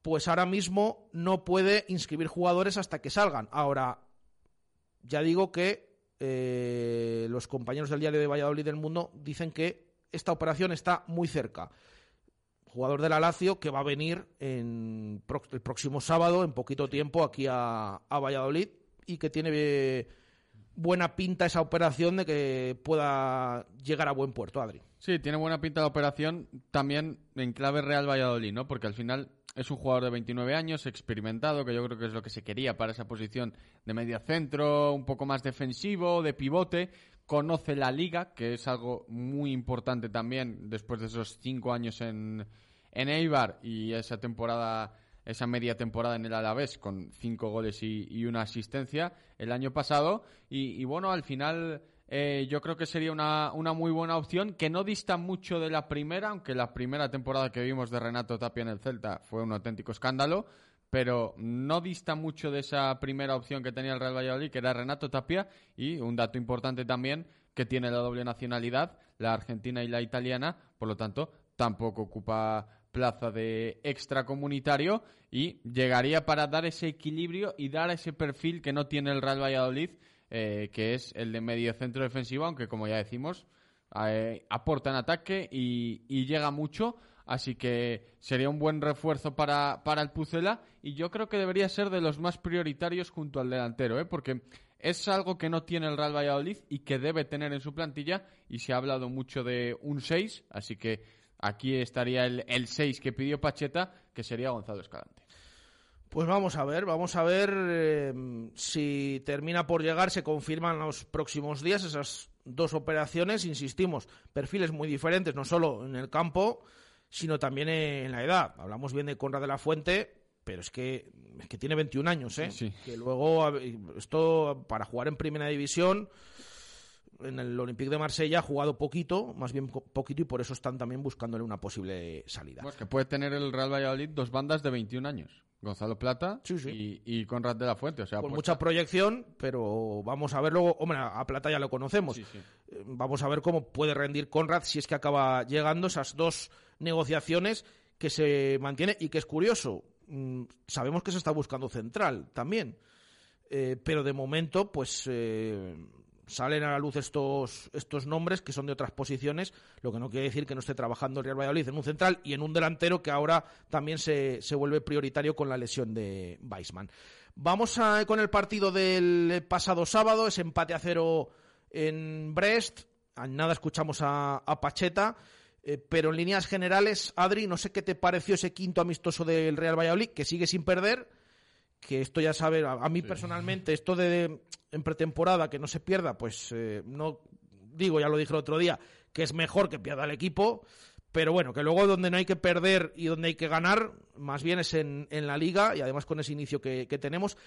Speaker 8: pues ahora mismo no puede inscribir jugadores hasta que salgan. Ahora, ya digo que eh, los compañeros del diario de Valladolid del Mundo dicen que esta operación está muy cerca. Jugador de la Lazio que va a venir en, el próximo sábado, en poquito tiempo, aquí a, a Valladolid y que tiene eh, buena pinta esa operación de que pueda llegar a buen puerto, Adri.
Speaker 1: Sí, tiene buena pinta la operación también en clave Real Valladolid, ¿no? Porque al final es un jugador de 29 años, experimentado, que yo creo que es lo que se quería para esa posición de media centro, un poco más defensivo, de pivote. Conoce la liga, que es algo muy importante también después de esos cinco años en, en Eibar y esa temporada esa media temporada en el Alavés con cinco goles y, una asistencia el año pasado. Y, bueno, al final eh, yo creo que sería una, una, muy buena opción que no dista mucho de la primera, aunque la primera temporada que vimos de Renato Tapia en el Celta fue un auténtico escándalo. Pero no dista mucho de esa primera opción que tenía el Real Valladolid, que era Renato Tapia, y un dato importante también, que tiene la doble nacionalidad, la argentina y la italiana, por lo tanto, tampoco ocupa plaza de extracomunitario y llegaría para dar ese equilibrio y dar ese perfil que no tiene el Real Valladolid, eh, que es el de medio centro defensivo, aunque como ya decimos, eh, aporta en ataque y, llega mucho. Así que sería un buen refuerzo para, para el Pucela y yo creo que debería ser de los más prioritarios junto al delantero, ¿eh? porque es algo que no tiene el Real Valladolid y que debe tener en su plantilla y se ha hablado mucho de un 6, así que Aquí estaría el 6 que pidió Pacheta, que sería Gonzalo Escalante.
Speaker 8: Pues vamos a ver, vamos a ver eh, si termina por llegar, se confirman los próximos días esas dos operaciones, insistimos, perfiles muy diferentes, no solo en el campo, sino también en la edad. Hablamos bien de Conrad de la Fuente, pero es que, es que tiene 21 años, ¿eh? Que luego, esto para jugar en primera división en el Olympique de Marsella ha jugado poquito, más bien poquito, y por eso están también buscándole una posible salida.
Speaker 1: Pues que puede tener el Real Valladolid dos bandas de 21 años. Gonzalo Plata Y, y, Conrad de la Fuente. O sea,
Speaker 8: Con mucha proyección, pero vamos a ver luego. Hombre, a Plata ya lo conocemos. Eh, vamos a ver cómo puede rendir Conrad si es que acaba llegando esas dos negociaciones que se mantiene y que es curioso. Mm, sabemos que se está buscando central también. Eh, pero de momento, pues eh, salen a la luz estos, estos nombres que son de otras posiciones, lo que no quiere decir que no esté trabajando el Real Valladolid en un central y en un delantero que ahora también se, se vuelve prioritario con la lesión de Weisman. Vamos a, con el partido del pasado sábado, es empate a cero en Brest, a nada escuchamos a, Pacheta. Eh, pero en líneas generales, Adri, no sé qué te pareció ese quinto amistoso del Real Valladolid, que sigue sin perder, que esto ya sabe, a, mí personalmente, esto de, en pretemporada que no se pierda, pues eh, no digo, ya lo dije el otro día, que es mejor que pierda el equipo, pero bueno, que luego donde no hay que perder y donde hay que ganar, más bien es en, en la liga y además con ese inicio que, tenemos,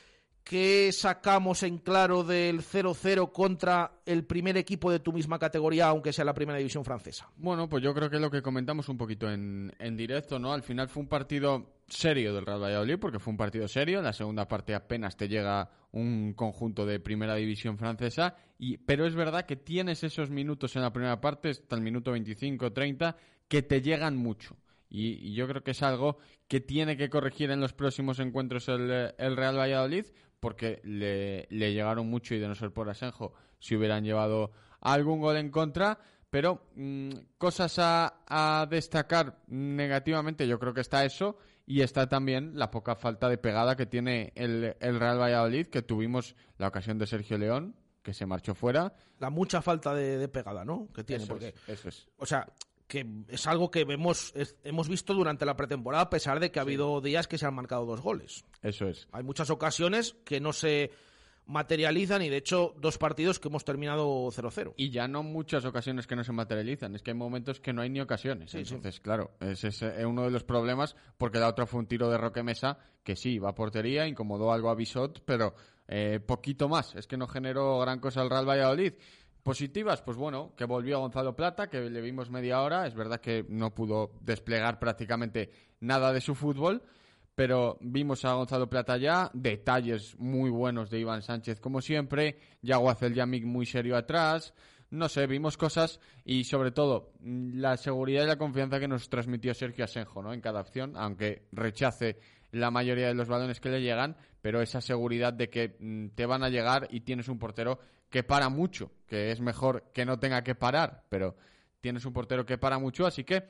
Speaker 8: ¿qué sacamos en claro del 0-0 contra el primer equipo de tu misma categoría, aunque sea la primera división francesa?
Speaker 1: Bueno, pues yo creo que lo que comentamos un poquito en, en directo, ¿no? Al final fue un partido serio del Real Valladolid, porque fue un partido serio. En la segunda parte apenas te llega un conjunto de primera división francesa, y, pero es verdad que tienes esos minutos en la primera parte, hasta el minuto 25-30, que te llegan mucho. Y, yo creo que es algo que tiene que corregir en los próximos encuentros el Real Valladolid, porque le, le, llegaron mucho y de no ser por Asenjo, si hubieran llevado algún gol en contra. Pero mmm, cosas a, a, destacar negativamente, yo creo que está eso y está también la poca falta de pegada que tiene el, el Real Valladolid, que tuvimos la ocasión de Sergio León, que se marchó fuera.
Speaker 8: La mucha falta de, de pegada, ¿no? Que tiene,
Speaker 1: eso
Speaker 8: porque,
Speaker 1: es, eso es.
Speaker 8: O sea, que es algo que vemos, es, hemos visto durante la pretemporada, a pesar de que ha habido días que se han marcado dos goles.
Speaker 1: Eso es.
Speaker 8: Hay muchas ocasiones que no se materializan y de hecho dos partidos que hemos terminado 0-0.
Speaker 1: Y ya no muchas ocasiones que no se materializan, es que hay momentos que no hay ni ocasiones. Sí, Entonces, sí. claro, ese es uno de los problemas porque la otra fue un tiro de Roque Mesa que sí, va a portería, incomodó algo a Bisot, pero eh, poquito más. Es que no generó gran cosa al Real Valladolid. Positivas, pues bueno, que volvió Gonzalo Plata, que le vimos media hora. Es verdad que no pudo desplegar prácticamente nada de su fútbol, pero vimos a Gonzalo Plata ya. Detalles muy buenos de Iván Sánchez, como siempre. Yaguazel Yamik muy serio atrás. No sé, vimos cosas y sobre todo la seguridad y la confianza que nos transmitió Sergio Asenjo ¿no? en cada opción, aunque rechace la mayoría de los balones que le llegan, pero esa seguridad de que mm, te van a llegar y tienes un portero que para mucho, que es mejor que no tenga que parar, pero tienes un portero que para mucho, así que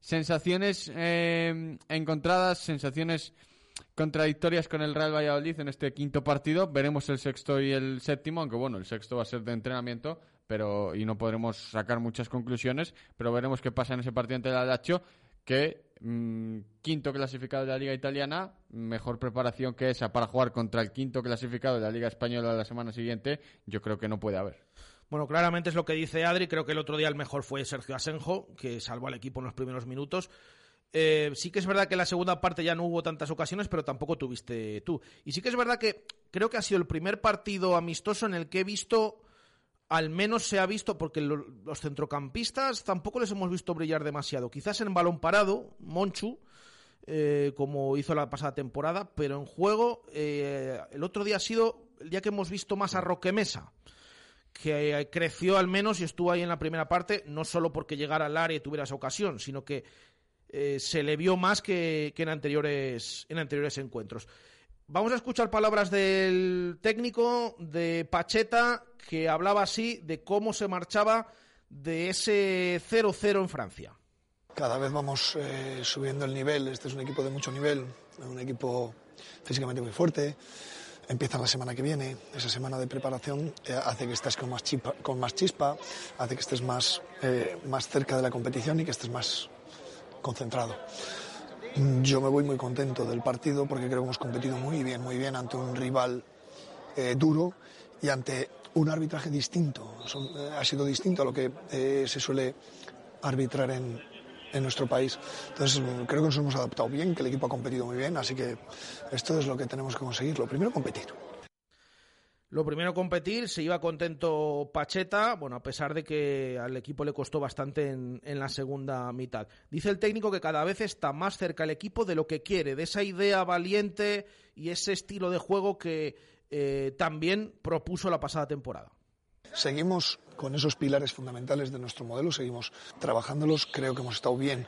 Speaker 1: sensaciones eh, encontradas, sensaciones contradictorias con el Real Valladolid en este quinto partido. Veremos el sexto y el séptimo, aunque bueno, el sexto va a ser de entrenamiento, pero y no podremos sacar muchas conclusiones, pero veremos qué pasa en ese partido ante el Alacho, que quinto clasificado de la Liga Italiana, mejor preparación que esa para jugar contra el quinto clasificado de la Liga Española la semana siguiente, yo creo que no puede haber.
Speaker 8: Bueno, claramente es lo que dice Adri. Creo que el otro día el mejor fue Sergio Asenjo, que salvó al equipo en los primeros minutos. Eh, sí que es verdad que en la segunda parte ya no hubo tantas ocasiones, pero tampoco tuviste tú. Y sí que es verdad que creo que ha sido el primer partido amistoso en el que he visto, al menos se ha visto, porque lo, los centrocampistas tampoco les hemos visto brillar demasiado. Quizás en balón parado, Monchu, eh, como hizo la pasada temporada, pero en juego, eh, el otro día ha sido el día que hemos visto más a Roque Mesa que creció al menos y estuvo ahí en la primera parte, no solo porque llegara al área y tuviera esa ocasión, sino que eh, se le vio más que, que en, anteriores, en anteriores encuentros. Vamos a escuchar palabras del técnico de Pacheta, que hablaba así de cómo se marchaba de ese 0-0 en Francia.
Speaker 12: Cada vez vamos eh, subiendo el nivel, este es un equipo de mucho nivel, un equipo físicamente muy fuerte, empieza la semana que viene. Esa semana de preparación eh, hace que estés con más, chispa, con más chispa, hace que estés más, eh, más cerca de la competición y que estés más concentrado. Yo me voy muy contento del partido porque creo que hemos competido muy bien, muy bien ante un rival eh, duro y ante un arbitraje distinto. Son, ha sido distinto a lo que se suele arbitrar en, en nuestro país. Entonces creo que nos hemos adaptado bien, que el equipo ha competido muy bien, así que esto es lo que tenemos que conseguir. Lo primero, competir.
Speaker 8: Lo primero, competir. Se iba contento Pacheta, bueno, a pesar de que al equipo le costó bastante en, en, la segunda mitad. Dice el técnico que cada vez está más cerca el equipo de lo que quiere, de esa idea valiente y ese estilo de juego que eh, también propuso la pasada temporada.
Speaker 12: Seguimos con esos pilares fundamentales de nuestro modelo, seguimos trabajándolos. Creo que hemos estado bien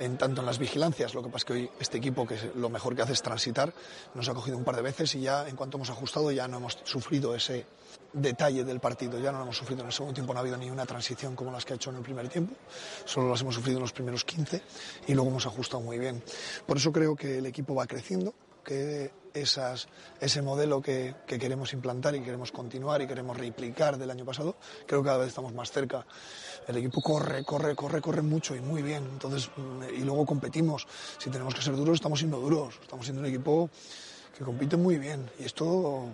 Speaker 12: en tanto en las vigilancias. Lo que pasa es que hoy este equipo, que lo mejor que hace es transitar, nos ha cogido un par de veces y ya en cuanto hemos ajustado ya no hemos sufrido ese detalle del partido. Ya no lo hemos sufrido en el segundo tiempo, no ha habido ni una transición como las que ha hecho en el primer tiempo. Solo las hemos sufrido en los primeros 15 y luego hemos ajustado muy bien. Por eso creo que el equipo va creciendo, que esas, ese modelo que, que, queremos implantar y queremos continuar y queremos replicar del año pasado, creo que cada vez estamos más cerca. El equipo corre, corre, corre, corre mucho y muy bien. Entonces, y luego competimos. Si tenemos que ser duros, estamos siendo duros. Estamos siendo un equipo que compite muy bien. Y esto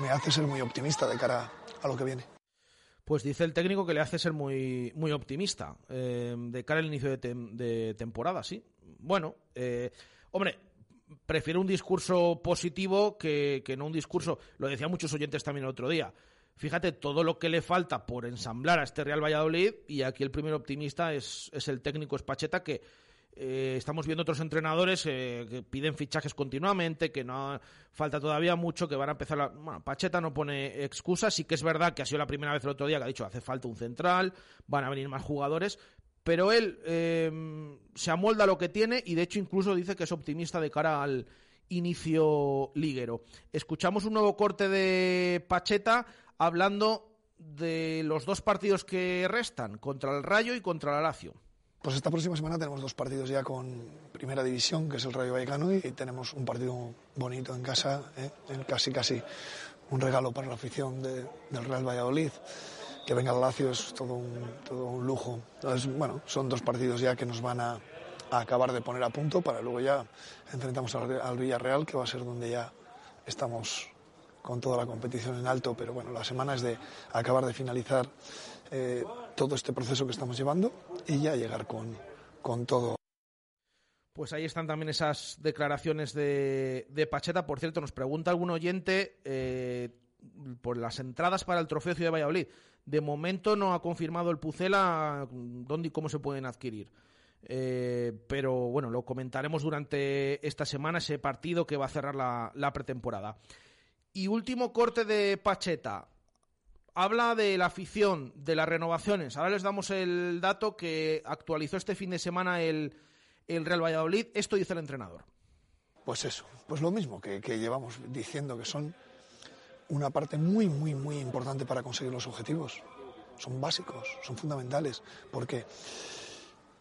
Speaker 12: me hace ser muy optimista de cara a lo que viene.
Speaker 8: Pues dice el técnico que le hace ser muy, muy optimista eh, de cara al inicio de temporada, sí. Bueno, eh, hombre, prefiero un discurso positivo que, que no un discurso. Lo decían muchos oyentes también el otro día. Fíjate todo lo que le falta por ensamblar a este Real Valladolid y aquí el primer optimista es, es el técnico Espacheta que eh, estamos viendo otros entrenadores eh, que piden fichajes continuamente, que no falta todavía mucho, que van a empezar. La... Bueno, Pacheta no pone excusas, sí que es verdad que ha sido la primera vez el otro día que ha dicho hace falta un central, van a venir más jugadores, pero él eh, se amolda lo que tiene y de hecho incluso dice que es optimista de cara al inicio liguero. Escuchamos un nuevo corte de Pacheta hablando de los dos partidos que restan, contra el Rayo y contra la Lazio.
Speaker 12: Pues esta próxima semana tenemos dos partidos ya con Primera División, que es el Rayo Vallecano, y tenemos un partido bonito en casa, ¿eh? casi casi un regalo para la afición de, del Real Valladolid. Que venga al Lazio es todo un, todo un lujo. Bueno, son dos partidos ya que nos van a, a acabar de poner a punto para luego ya enfrentamos al, al Villarreal, que va a ser donde ya estamos con toda la competición en alto, pero bueno, la semana es de acabar de finalizar eh, todo este proceso que estamos llevando y ya llegar con, con todo.
Speaker 8: Pues ahí están también esas declaraciones de, de Pacheta. Por cierto, nos pregunta algún oyente eh, por las entradas para el Trofeo Ciudad de Valladolid. De momento no ha confirmado el Pucela dónde y cómo se pueden adquirir. Eh, pero bueno, lo comentaremos durante esta semana, ese partido que va a cerrar la, pretemporada. Y último corte de Pacheta. Habla de la afición, de las renovaciones. Ahora les damos el dato que actualizó este fin de semana el, el Real Valladolid. Esto dice el entrenador.
Speaker 12: Pues eso, pues lo mismo que llevamos diciendo, que son una parte muy, muy, muy importante para conseguir los objetivos. Son básicos, son fundamentales, porque,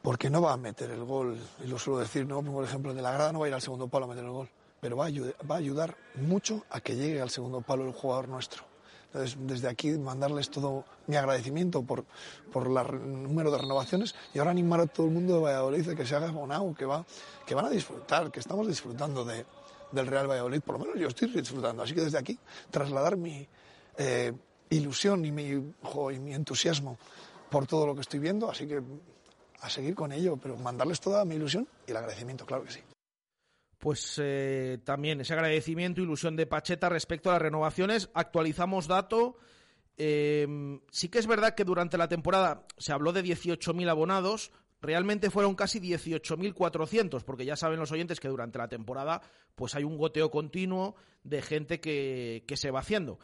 Speaker 12: porque no va a meter el gol, y lo suelo decir, no el ejemplo de la grada, no va a ir al segundo palo a meter el gol, pero va a, ayudar, va a ayudar mucho a que llegue al segundo palo el jugador nuestro. Entonces, desde aquí mandarles todo mi agradecimiento por, por el número de renovaciones y ahora animar a todo el mundo de Valladolid a que se haga abonado, que, va, que van a disfrutar, que estamos disfrutando de, del Real Valladolid, por lo menos yo estoy disfrutando. Así que desde aquí trasladar mi eh, ilusión y mi, jo, y mi entusiasmo por todo lo que estoy viendo, así que a seguir con ello, pero mandarles toda mi ilusión y el agradecimiento, claro que sí
Speaker 8: pues eh, también ese agradecimiento, ilusión de Pacheta respecto a las renovaciones. Actualizamos dato. Eh, sí que es verdad que durante la temporada se habló de 18.000 abonados. Realmente fueron casi 18.400, porque ya saben los oyentes que durante la temporada pues hay un goteo continuo de gente que, que se va haciendo.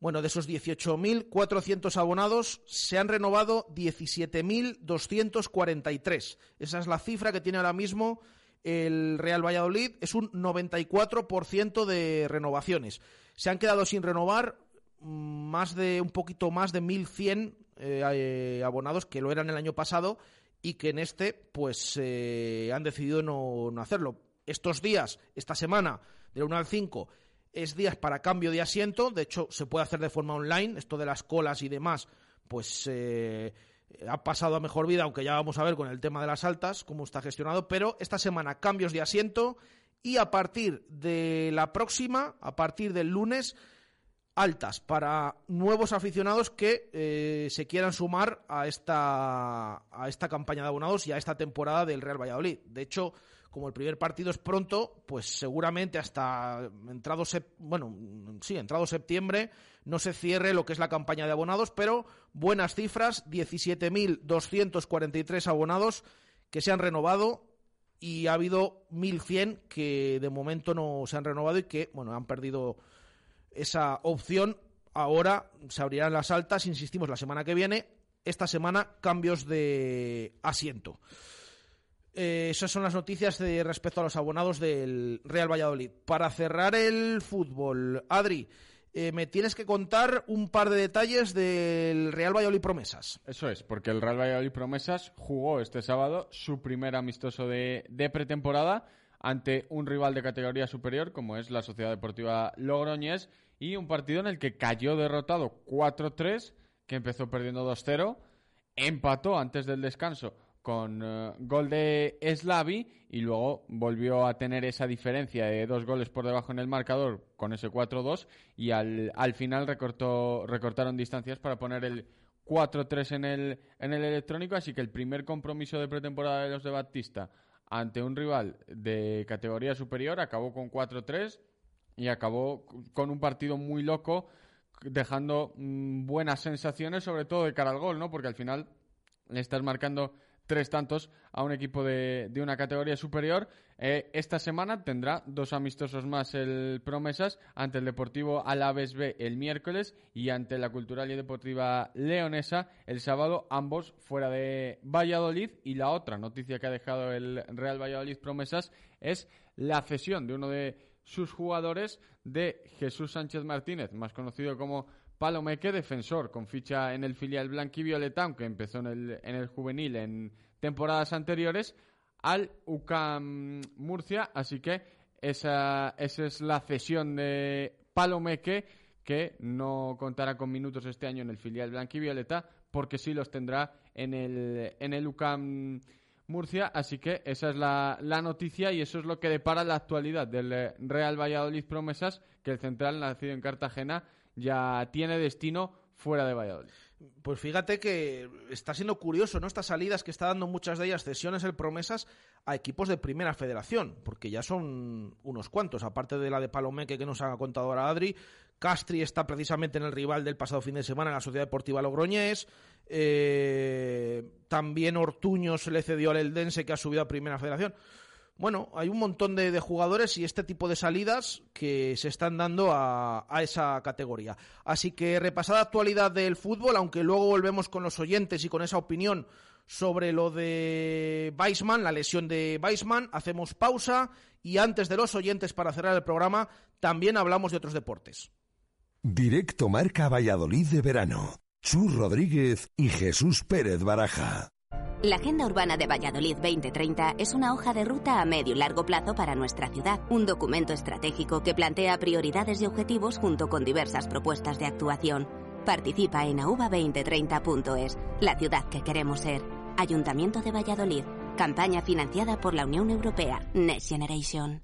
Speaker 8: Bueno, de esos 18.400 abonados se han renovado 17.243. Esa es la cifra que tiene ahora mismo el Real Valladolid es un 94% de renovaciones. Se han quedado sin renovar más de un poquito más de 1.100 eh, abonados que lo eran el año pasado y que en este pues eh, han decidido no, no, hacerlo. Estos días, esta semana, del 1 al 5, es días para cambio de asiento. De hecho, se puede hacer de forma online. Esto de las colas y demás, pues... Eh, ha pasado a mejor vida, aunque ya vamos a ver con el tema de las altas cómo está gestionado, pero esta semana cambios de asiento y a partir de la próxima, a partir del lunes, altas para nuevos aficionados que eh, se quieran sumar a esta, a esta campaña de abonados y a esta temporada del Real Valladolid. De hecho, como el primer partido es pronto, pues seguramente hasta entrado, bueno, sí, entrado septiembre no se cierre lo que es la campaña de abonados, pero buenas cifras, 17.243 abonados que se han renovado y ha habido 1.100 que de momento no se han renovado y que, bueno, han perdido esa opción. Ahora se abrirán las altas, insistimos, la semana que viene. Esta semana cambios de asiento. Eh, esas son las noticias de respecto a los abonados del Real Valladolid. Para cerrar el fútbol, Adri, eh, me tienes que contar un par de detalles del Real Valladolid Promesas.
Speaker 1: Eso es, porque el Real Valladolid Promesas jugó este sábado su primer amistoso de, de pretemporada ante un rival de categoría superior como es la Sociedad Deportiva Logroñés y un partido en el que cayó derrotado 4-3, que empezó perdiendo 2-0, empató antes del descanso con uh, gol de Slavi y luego volvió a tener esa diferencia de dos goles por debajo en el marcador con ese 4-2 y al, al final recortó, recortaron distancias para poner el 4-3 en el, en el electrónico, así que el primer compromiso de pretemporada de los de Batista ante un rival de categoría superior, acabó con 4-3 y acabó con un partido muy loco, dejando mm, buenas sensaciones, sobre todo de cara al gol, ¿no? Porque al final le estás marcando tres tantos a un equipo de, de una categoría superior. Eh, esta semana tendrá dos amistosos más el Promesas ante el Deportivo Alaves B el miércoles y ante la Cultural y Deportiva Leonesa el sábado, ambos fuera de Valladolid. Y la otra noticia que ha dejado el Real Valladolid Promesas es la cesión de uno de sus jugadores de Jesús Sánchez Martínez, más conocido como Palomeque, defensor con ficha en el filial blanquivioleta, aunque empezó en el, en el juvenil en temporadas anteriores, al UCAM Murcia. Así que esa, esa es la cesión de Palomeque, que no contará con minutos este año en el filial blanquivioleta, porque sí los tendrá en el, en el UCAM Murcia. Así que esa es la, la, noticia y eso es lo que depara la actualidad del Real Valladolid Promesas, que el central nacido en Cartagena ya tiene destino fuera de Valladolid.
Speaker 8: Pues fíjate que está siendo curioso, ¿no? Estas salidas que está dando muchas de ellas cesiones el promesas a equipos de primera federación, porque ya son unos cuantos, aparte de la de Palomeque que nos ha contado ahora Adri. Castri está precisamente en el rival del pasado fin de semana, en la Sociedad Deportiva Logroñés. Eh, también Ortuño se le cedió al Eldense, que ha subido a primera federación bueno, hay un montón de, de, jugadores y este tipo de salidas que se están dando a, a, esa categoría. Así que repasada actualidad del fútbol, aunque luego volvemos con los oyentes y con esa opinión sobre lo de Weisman, la lesión de Weisman, hacemos pausa y antes de los oyentes para cerrar el programa, también hablamos de otros deportes.
Speaker 6: Directo Marca Valladolid de verano. Chus Rodríguez y Jesús Pérez Baraja.
Speaker 13: La Agenda Urbana de Valladolid 2030 es una hoja de ruta a medio y largo plazo para nuestra ciudad, un documento estratégico que plantea prioridades y objetivos junto con diversas propuestas de actuación. Participa en auva2030.es, la ciudad que queremos ser. Ayuntamiento de Valladolid, campaña financiada por la Unión Europea, Next Generation.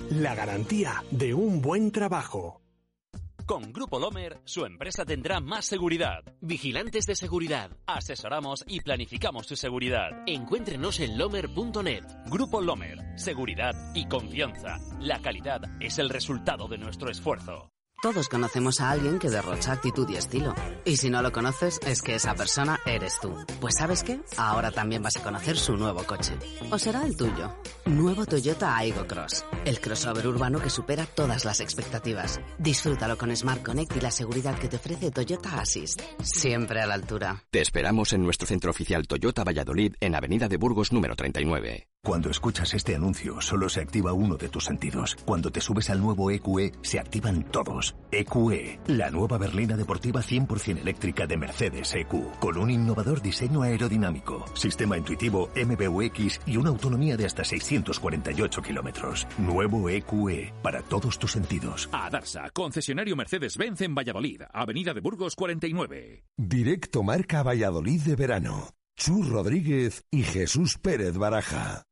Speaker 3: la garantía de un buen trabajo.
Speaker 14: Con Grupo Lomer, su empresa tendrá más seguridad. Vigilantes de seguridad. Asesoramos y planificamos su seguridad. Encuéntrenos en lomer.net. Grupo Lomer. Seguridad y confianza. La calidad es el resultado de nuestro esfuerzo.
Speaker 11: Todos conocemos a alguien que derrocha actitud y estilo. Y si no lo conoces, es que esa persona eres tú. Pues sabes qué? Ahora también vas a conocer su nuevo coche. O será el tuyo. Nuevo Toyota Aigo Cross. El crossover urbano que supera todas las expectativas. Disfrútalo con Smart Connect y la seguridad que te ofrece Toyota Assist. Siempre a la altura.
Speaker 9: Te esperamos en nuestro centro oficial Toyota Valladolid en Avenida de Burgos número 39.
Speaker 15: Cuando escuchas este anuncio, solo se activa uno de tus sentidos. Cuando te subes al nuevo EQE, se activan todos. EQE, la nueva berlina deportiva 100% eléctrica de Mercedes EQ, con un innovador diseño aerodinámico, sistema intuitivo MBUX y una autonomía de hasta 648 kilómetros. Nuevo EQE, para todos tus sentidos.
Speaker 16: A Darsa, concesionario Mercedes-Benz en Valladolid, Avenida de Burgos 49.
Speaker 6: Directo Marca Valladolid de verano. Chus Rodríguez y Jesús Pérez Baraja.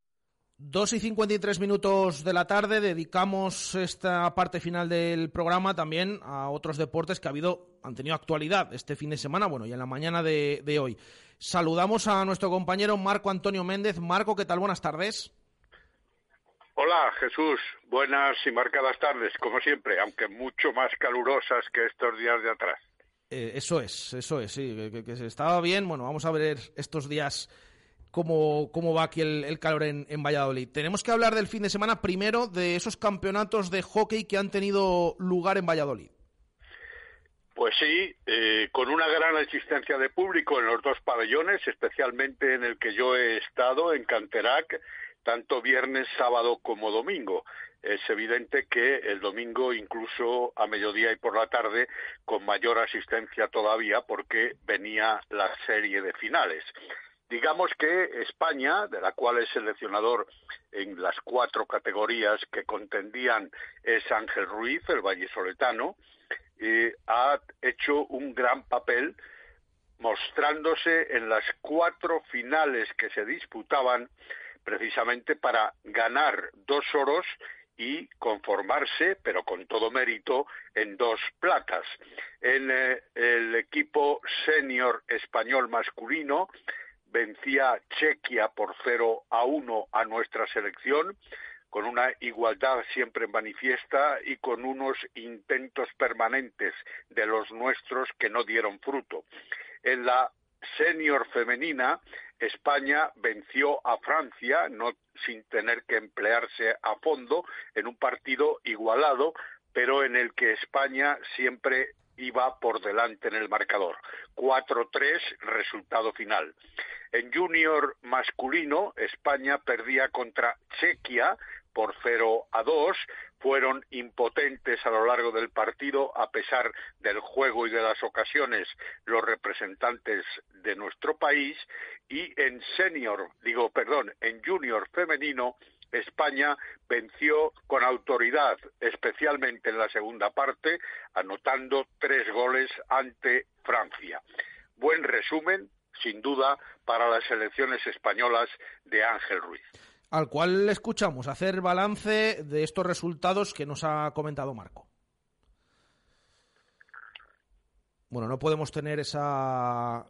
Speaker 8: 2 y 53 minutos de la tarde dedicamos esta parte final del programa también a otros deportes que ha habido, han tenido actualidad este fin de semana, bueno, y en la mañana de, de hoy. Saludamos a nuestro compañero Marco Antonio Méndez. Marco, ¿qué tal? Buenas tardes.
Speaker 17: Hola Jesús, buenas y marcadas tardes, como siempre, aunque mucho más calurosas que estos días de atrás.
Speaker 8: Eh, eso es, eso es, sí, que, que, que estaba bien. Bueno, vamos a ver estos días cómo, cómo va aquí el, el calor en, en, Valladolid. Tenemos que hablar del fin de semana primero de esos campeonatos de hockey que han tenido lugar en Valladolid.
Speaker 17: Pues sí, eh, con una gran existencia de público en los dos pabellones, especialmente en el que yo he estado, en Canterac, tanto viernes, sábado como domingo. Es evidente que el domingo, incluso a mediodía y por la tarde, con mayor asistencia todavía, porque venía la serie de finales Digamos que España, de la cual es seleccionador en las cuatro categorías que contendían es Ángel Ruiz, el vallesoletano, eh, ha hecho un gran papel mostrándose en las cuatro finales que se disputaban precisamente para ganar dos oros y conformarse, pero con todo mérito, en dos platas. En eh, el equipo senior español masculino vencía Chequia por 0 a 1 a nuestra selección, con una igualdad siempre manifiesta y con unos intentos permanentes de los nuestros que no dieron fruto. En la senior femenina, España venció a Francia, no sin tener que emplearse a fondo, en un partido igualado, pero en el que España siempre iba por delante en el marcador. 4-3, resultado final. En junior masculino, España perdía contra Chequia por 0 a 2, fueron impotentes a lo largo del partido a pesar del juego y de las ocasiones los representantes de nuestro país y en senior, digo, perdón, en junior femenino España venció con autoridad, especialmente en la segunda parte, anotando tres goles ante Francia. Buen resumen, sin duda, para las elecciones españolas de Ángel Ruiz
Speaker 8: al cual le escuchamos hacer balance de estos resultados que nos ha comentado Marco. Bueno, no podemos tener esa,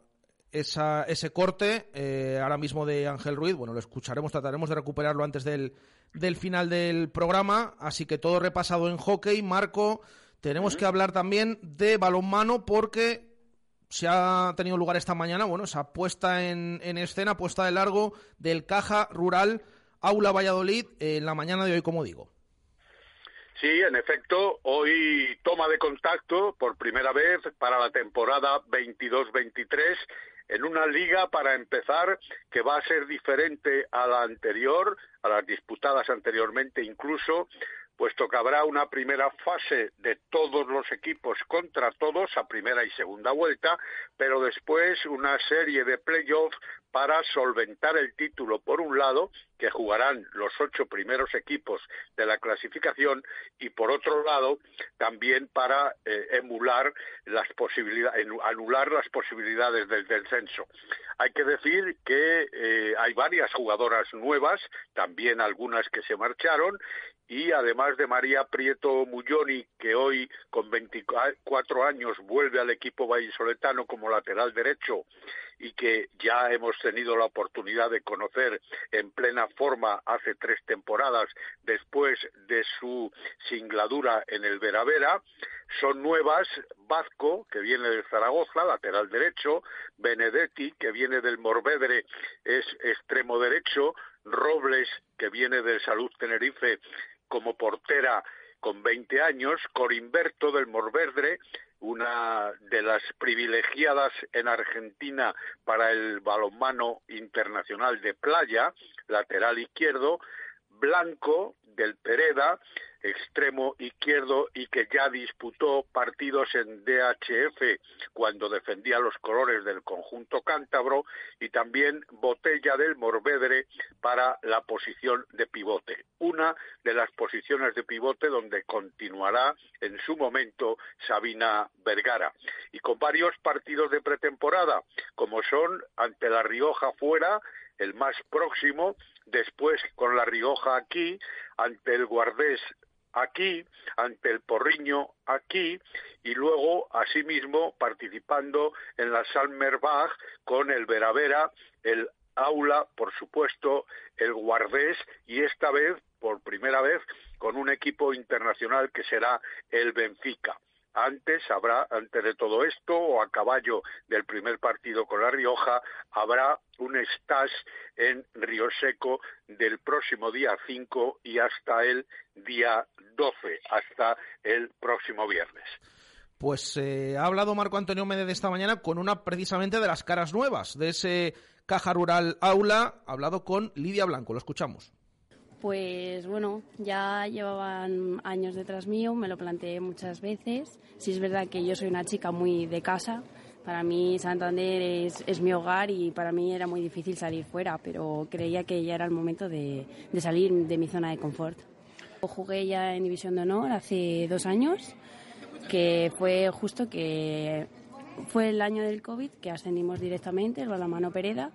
Speaker 8: ese corte eh, ahora mismo de Ángel Ruiz. Bueno, lo escucharemos, trataremos de recuperarlo antes del, del final del programa. Así que todo repasado en hockey. Marco, tenemos que hablar también de balonmano porque se ha tenido lugar esta mañana, bueno, esa puesta en, en escena, puesta de largo del Caja Rural Aula Valladolid en la mañana de hoy, como digo.
Speaker 17: Sí, en efecto, hoy toma de contacto por primera vez para la temporada 22-23 en una liga para empezar que va a ser diferente a la anterior, a las disputadas anteriormente incluso, puesto que habrá una primera fase de todos los equipos contra todos a primera y segunda vuelta, pero después una serie de playoffs para solventar el título por un lado, que jugarán los ocho primeros equipos de la clasificación, y por otro lado también para eh, emular las posibilidades, anular las posibilidades del descenso. Hay que decir que eh, hay varias jugadoras nuevas, también algunas que se marcharon, y además de María Prieto Mulloni, que hoy con 24 años vuelve al equipo vallisoletano como lateral derecho y que ya hemos tenido la oportunidad de conocer en plena forma hace tres temporadas después de su singladura en el Veravera, son nuevas Vazco, que viene de Zaragoza, lateral derecho, Benedetti, que viene del Morvedre, es extremo derecho, Robles, que viene del Salud Tenerife, como portera con 20 años, Corimberto del Morverdre, una de las privilegiadas en Argentina para el balonmano internacional de playa, lateral izquierdo, Blanco del Pereda, extremo izquierdo y que ya disputó partidos en DHF cuando defendía los colores del conjunto cántabro y también Botella del Morvedre para la posición de pivote. Una de las posiciones de pivote donde continuará en su momento Sabina Vergara. Y con varios partidos de pretemporada, como son ante La Rioja fuera, el más próximo, después con La Rioja aquí, ante el Guardés aquí, ante el Porriño aquí, y luego, asimismo, participando en la Salmerbach con el Veravera, el Aula, por supuesto, el Guardés, y esta vez, por primera vez, con un equipo internacional que será el Benfica. Antes habrá, antes de todo esto, o a caballo del primer partido con La Rioja, habrá un stage en Río Seco del próximo día 5 y hasta el día 12, hasta el próximo viernes.
Speaker 8: Pues eh, ha hablado Marco Antonio Méndez esta mañana con una precisamente de las caras nuevas de ese Caja Rural Aula. Ha hablado con Lidia Blanco. Lo escuchamos.
Speaker 18: Pues bueno, ya llevaban años detrás mío, me lo planteé muchas veces. Si es verdad que yo soy una chica muy de casa, Para mí Santander es, mi hogar y para mí era muy difícil salir fuera, pero creía que ya era el momento de, salir de mi zona de confort. Jugué ya en División de Honor hace dos años, que fue justo que fue el año del COVID, que ascendimos directamente, el Balonmano Pereda,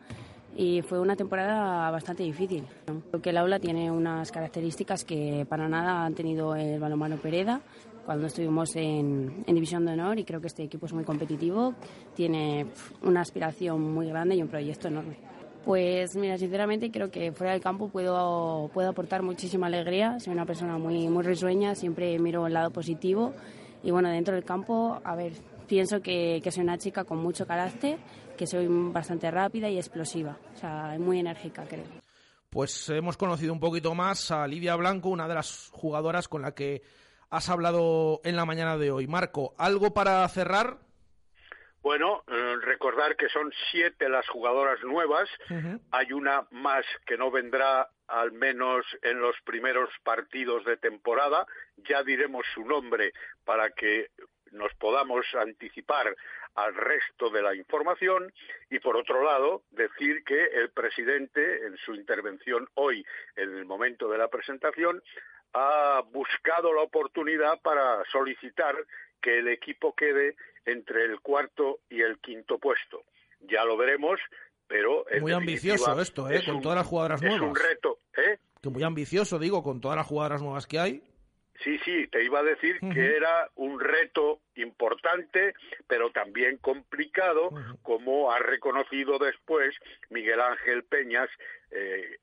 Speaker 18: y fue una temporada bastante difícil. Creo que el aula tiene unas características que para nada han tenido el balonmano Pereda cuando estuvimos en, en División de Honor y creo que este equipo es muy competitivo, tiene una aspiración muy grande y un proyecto enorme. Pues mira, sinceramente creo que fuera del campo puedo, puedo aportar muchísima alegría. Soy una persona muy, muy risueña, siempre miro el lado positivo. Y bueno, dentro del campo, a ver, pienso que, que soy una chica con mucho carácter, que soy bastante rápida y explosiva. O sea, muy enérgica, creo.
Speaker 8: Pues hemos conocido un poquito más a Lidia Blanco, una de las jugadoras con la que has hablado en la mañana de hoy. Marco, ¿algo para cerrar?
Speaker 17: Bueno, eh, recordar que son siete las jugadoras nuevas. Hay una más que no vendrá al menos en los primeros partidos de temporada. Ya diremos su nombre para que nos podamos anticipar al resto de la información y por otro lado decir que el presidente en su intervención hoy en el momento de la presentación ha buscado la oportunidad para solicitar que el equipo quede entre el cuarto y el quinto puesto. Ya lo veremos, pero
Speaker 8: Muy ambicioso esto, ¿eh?
Speaker 17: es
Speaker 8: Con
Speaker 17: un-
Speaker 8: todas las jugadoras
Speaker 17: es
Speaker 8: nuevas.
Speaker 17: un reto, ¿eh?
Speaker 8: Que muy ambicioso, digo, con todas las jugadoras nuevas que hay.
Speaker 17: Sí, sí, te iba a decir que era un reto importante, pero también complicado, como ha reconocido después Miguel Ángel Peñas, eh,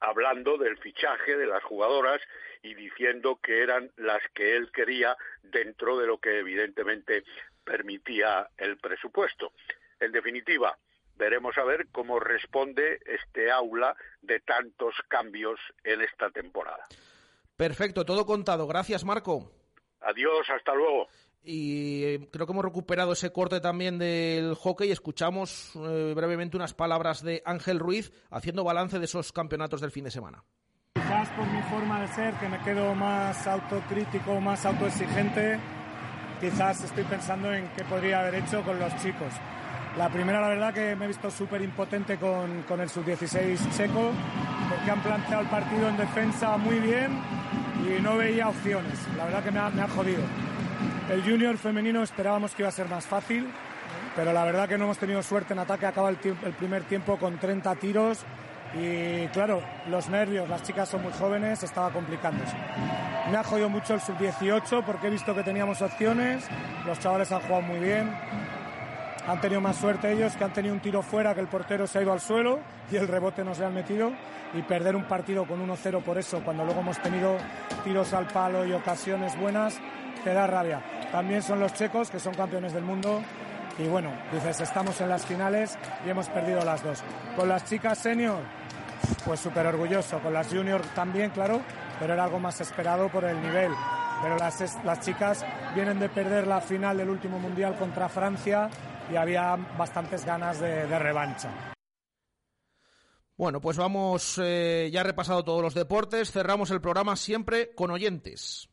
Speaker 17: hablando del fichaje de las jugadoras y diciendo que eran las que él quería dentro de lo que evidentemente permitía el presupuesto. En definitiva, veremos a ver cómo responde este aula de tantos cambios en esta temporada.
Speaker 8: Perfecto, todo contado. Gracias, Marco.
Speaker 17: Adiós, hasta luego.
Speaker 8: Y eh, creo que hemos recuperado ese corte también del hockey. Escuchamos eh, brevemente unas palabras de Ángel Ruiz haciendo balance de esos campeonatos del fin de semana.
Speaker 19: Quizás por mi forma de ser, que me quedo más autocrítico, más autoexigente, quizás estoy pensando en qué podría haber hecho con los chicos. La primera, la verdad, que me he visto súper impotente con, con el sub-16 checo, porque han planteado el partido en defensa muy bien y no veía opciones. La verdad que me ha, me ha jodido. El junior femenino esperábamos que iba a ser más fácil, pero la verdad que no hemos tenido suerte en ataque. Acaba el, el primer tiempo con 30 tiros y claro, los nervios, las chicas son muy jóvenes, estaba complicándose. Me ha jodido mucho el sub-18 porque he visto que teníamos opciones, los chavales han jugado muy bien, han tenido más suerte ellos que han tenido un tiro fuera que el portero se ha ido al suelo y el rebote no se han metido y perder un partido con 1-0 por eso cuando luego hemos tenido tiros al palo y ocasiones buenas te da rabia. También son los checos que son campeones del mundo y bueno, dices estamos en las finales y hemos perdido las dos. Con las chicas senior pues súper orgulloso, con las junior también claro, pero era algo más esperado por el nivel. Pero las, las chicas vienen de perder la final del último mundial contra Francia y había bastantes ganas de, de revancha.
Speaker 8: Bueno, pues vamos, eh, ya repasado todos los deportes, cerramos el programa siempre con oyentes.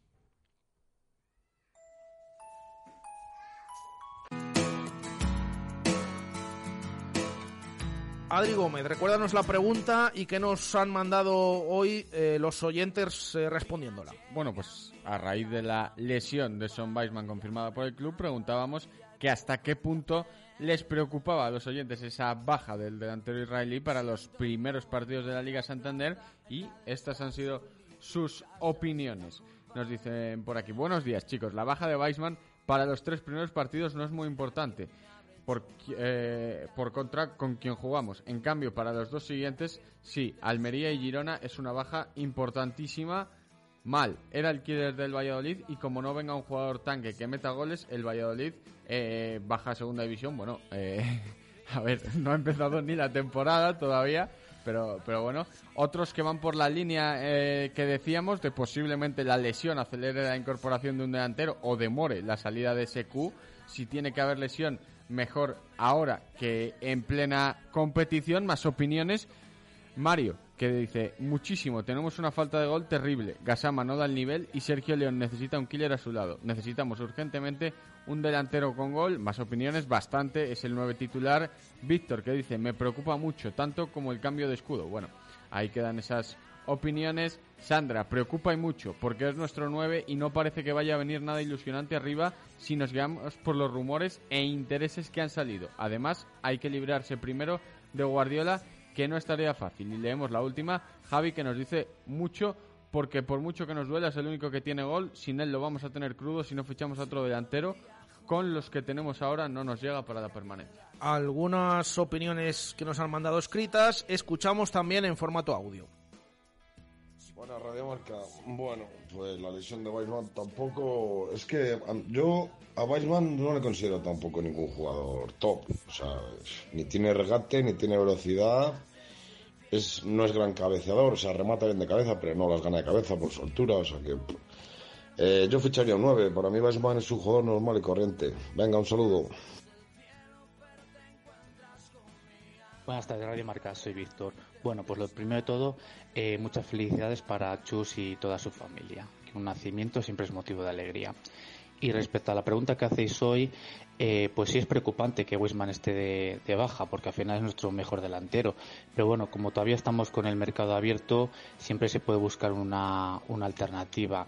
Speaker 8: Adri Gómez, recuérdanos la pregunta y que nos han mandado hoy eh, los oyentes eh, respondiéndola.
Speaker 1: Bueno, pues a raíz de la lesión de Son Weisman confirmada por el club, preguntábamos que hasta qué punto les preocupaba a los oyentes esa baja del delantero israelí para los primeros partidos de la Liga Santander y estas han sido sus opiniones. Nos dicen por aquí, buenos días chicos, la baja de Weisman para los tres primeros partidos no es muy importante por, eh, por contra con quien jugamos. En cambio, para los dos siguientes, sí, Almería y Girona es una baja importantísima. Mal, era el killer del Valladolid y como no venga un jugador tanque que meta goles, el Valladolid eh, baja a segunda división. Bueno, eh, a ver, no ha empezado ni la temporada todavía, pero, pero bueno, otros que van por la línea eh, que decíamos de posiblemente la lesión acelere la incorporación de un delantero o demore la salida de SQ. Si tiene que haber lesión, mejor ahora que en plena competición. Más opiniones. Mario, que dice, muchísimo, tenemos una falta de gol terrible, Gasama no da el nivel y Sergio León necesita un killer a su lado. Necesitamos urgentemente un delantero con gol, más opiniones, bastante, es el nueve titular. Víctor que dice, me preocupa mucho, tanto como el cambio de escudo. Bueno, ahí quedan esas opiniones. Sandra, preocupa y mucho, porque es nuestro 9 y no parece que vaya a venir nada ilusionante arriba si nos guiamos por los rumores e intereses que han salido. Además, hay que librarse primero de Guardiola que no estaría fácil. Y leemos la última, Javi, que nos dice mucho, porque por mucho que nos duela es el único que tiene gol, sin él lo vamos a tener crudo si no fichamos a otro delantero. Con los que tenemos ahora no nos llega para la permanencia.
Speaker 8: Algunas opiniones que nos han mandado escritas, escuchamos también en formato audio.
Speaker 20: Bueno, Radio Marca, bueno, pues la lesión de Weisman tampoco. Es que yo a Weisman no le considero tampoco ningún jugador top. O sea, ni tiene regate, ni tiene velocidad, es, no es gran cabeceador, o sea, remata bien de cabeza, pero no las gana de cabeza por su altura, o sea que... Eh, yo ficharía un 9, para mí Weisman es un jugador normal y corriente. Venga, un saludo.
Speaker 21: Buenas tardes, Radio Marca, soy Víctor. Bueno, pues lo primero de todo, eh, muchas felicidades para Chus y toda su familia. Que un nacimiento siempre es motivo de alegría. Y respecto a la pregunta que hacéis hoy, eh, pues sí es preocupante que Wisman esté de, baja, porque al final es nuestro mejor delantero. Pero bueno, como todavía estamos con el mercado abierto, siempre se puede buscar una, una alternativa.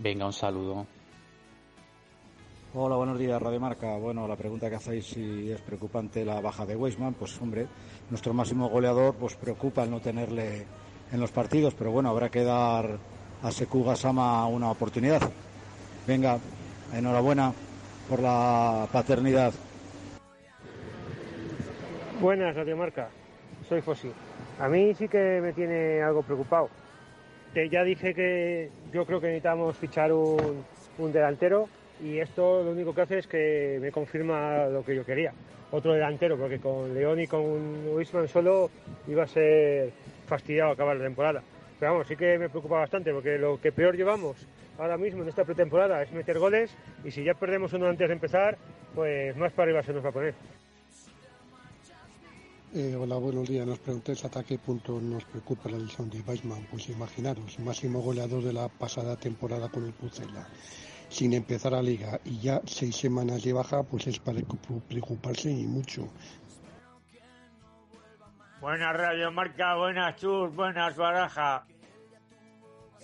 Speaker 21: Venga, un saludo.
Speaker 22: Hola, buenos días, Radio Marca. Bueno, la pregunta que hacéis si es preocupante la baja de Weisman, pues hombre, nuestro máximo goleador, pues preocupa el no tenerle en los partidos, pero bueno, habrá que dar a Seku Gasama una oportunidad. Venga, enhorabuena por la paternidad.
Speaker 23: Buenas, Radio Marca. Soy Fossi. A mí sí que me tiene algo preocupado. ya dije que yo creo que necesitamos fichar un, un delantero y esto lo único que hace es que me confirma lo que yo quería. Otro delantero, porque con León y con Wisman solo iba a ser fastidiado acabar la temporada. Pero vamos, sí que me preocupa bastante, porque lo que peor llevamos ahora mismo en esta pretemporada es meter goles y si ya perdemos uno antes de empezar, pues más para arriba se nos va a poner.
Speaker 24: Eh, hola, buenos días. Nos preguntéis hasta qué punto nos preocupa la lesión de Weisman. Pues imaginaros, máximo goleador de la pasada temporada con el Pucela sin empezar la liga y ya seis semanas de baja, pues es para preocuparse y mucho.
Speaker 25: Buenas Radio Marca, buenas Chur, buenas Baraja.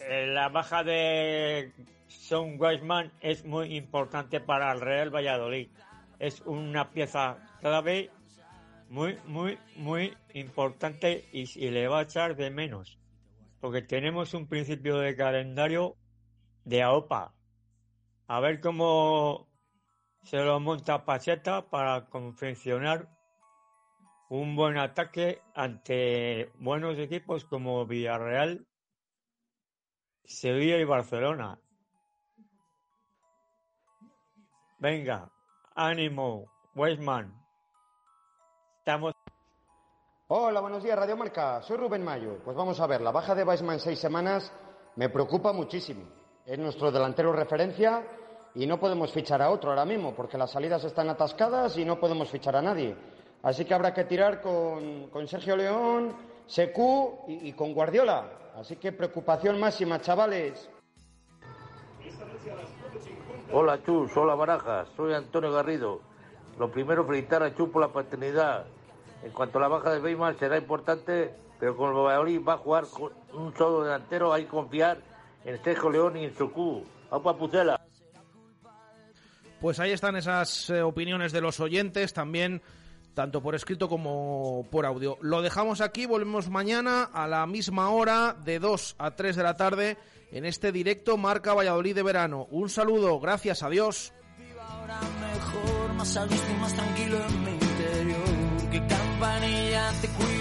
Speaker 25: Eh, la baja de Son Weisman es muy importante para el Real Valladolid. Es una pieza clave muy, muy, muy importante y, y le va a echar de menos. Porque tenemos un principio de calendario de AOPA, a ver cómo se lo monta Pacheta para confeccionar un buen ataque ante buenos equipos como Villarreal, Sevilla y Barcelona. Venga, ánimo, Weisman. Estamos.
Speaker 26: Hola, buenos días, Radio Marca. Soy Rubén Mayo. Pues vamos a ver, la baja de Weisman seis semanas me preocupa muchísimo. Es nuestro delantero referencia y no podemos fichar a otro ahora mismo porque las salidas están atascadas y no podemos fichar a nadie. Así que habrá que tirar con, con Sergio León, Secu y, con Guardiola. Así que preocupación máxima, chavales.
Speaker 27: Hola Chus, hola Barajas, soy Antonio Garrido. Lo primero, felicitar a Chus por la paternidad. En cuanto a la baja de Weimar será importante, pero con el Valladolid va a jugar con un solo delantero, hay que confiar en Sergio León y en Secu. ¡Opa, Pucela!
Speaker 8: Pues ahí están esas eh, opiniones de los oyentes también, tanto por escrito como por audio. Lo dejamos aquí, volvemos mañana a la misma hora, de 2 a 3 de la tarde, en este directo Marca Valladolid de verano. Un saludo, gracias, adiós.
Speaker 7: mejor, más a gusto y más tranquilo en mi interior. Que campanilla te cuide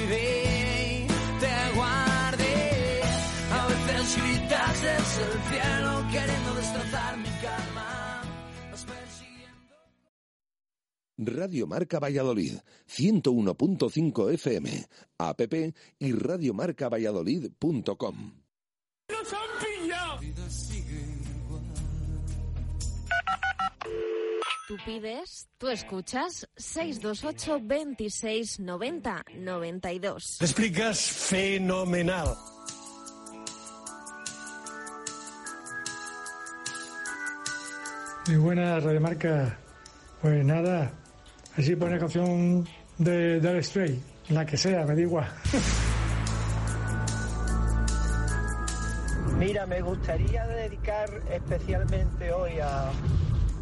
Speaker 7: Gritas desde el cielo queriendo destrozar mi calma.
Speaker 6: Radio Marca Valladolid, 101.5 FM, app y radiomarcavalladolid.com.
Speaker 7: ¡Nos han pillado!
Speaker 28: Tú pides, tú escuchas 628 26 90 92.
Speaker 29: Te explicas fenomenal.
Speaker 19: Muy buena Radiomarca. Pues nada, así pone canción de Dire Stray, la que sea, me da igual.
Speaker 30: Mira, me gustaría dedicar especialmente hoy a,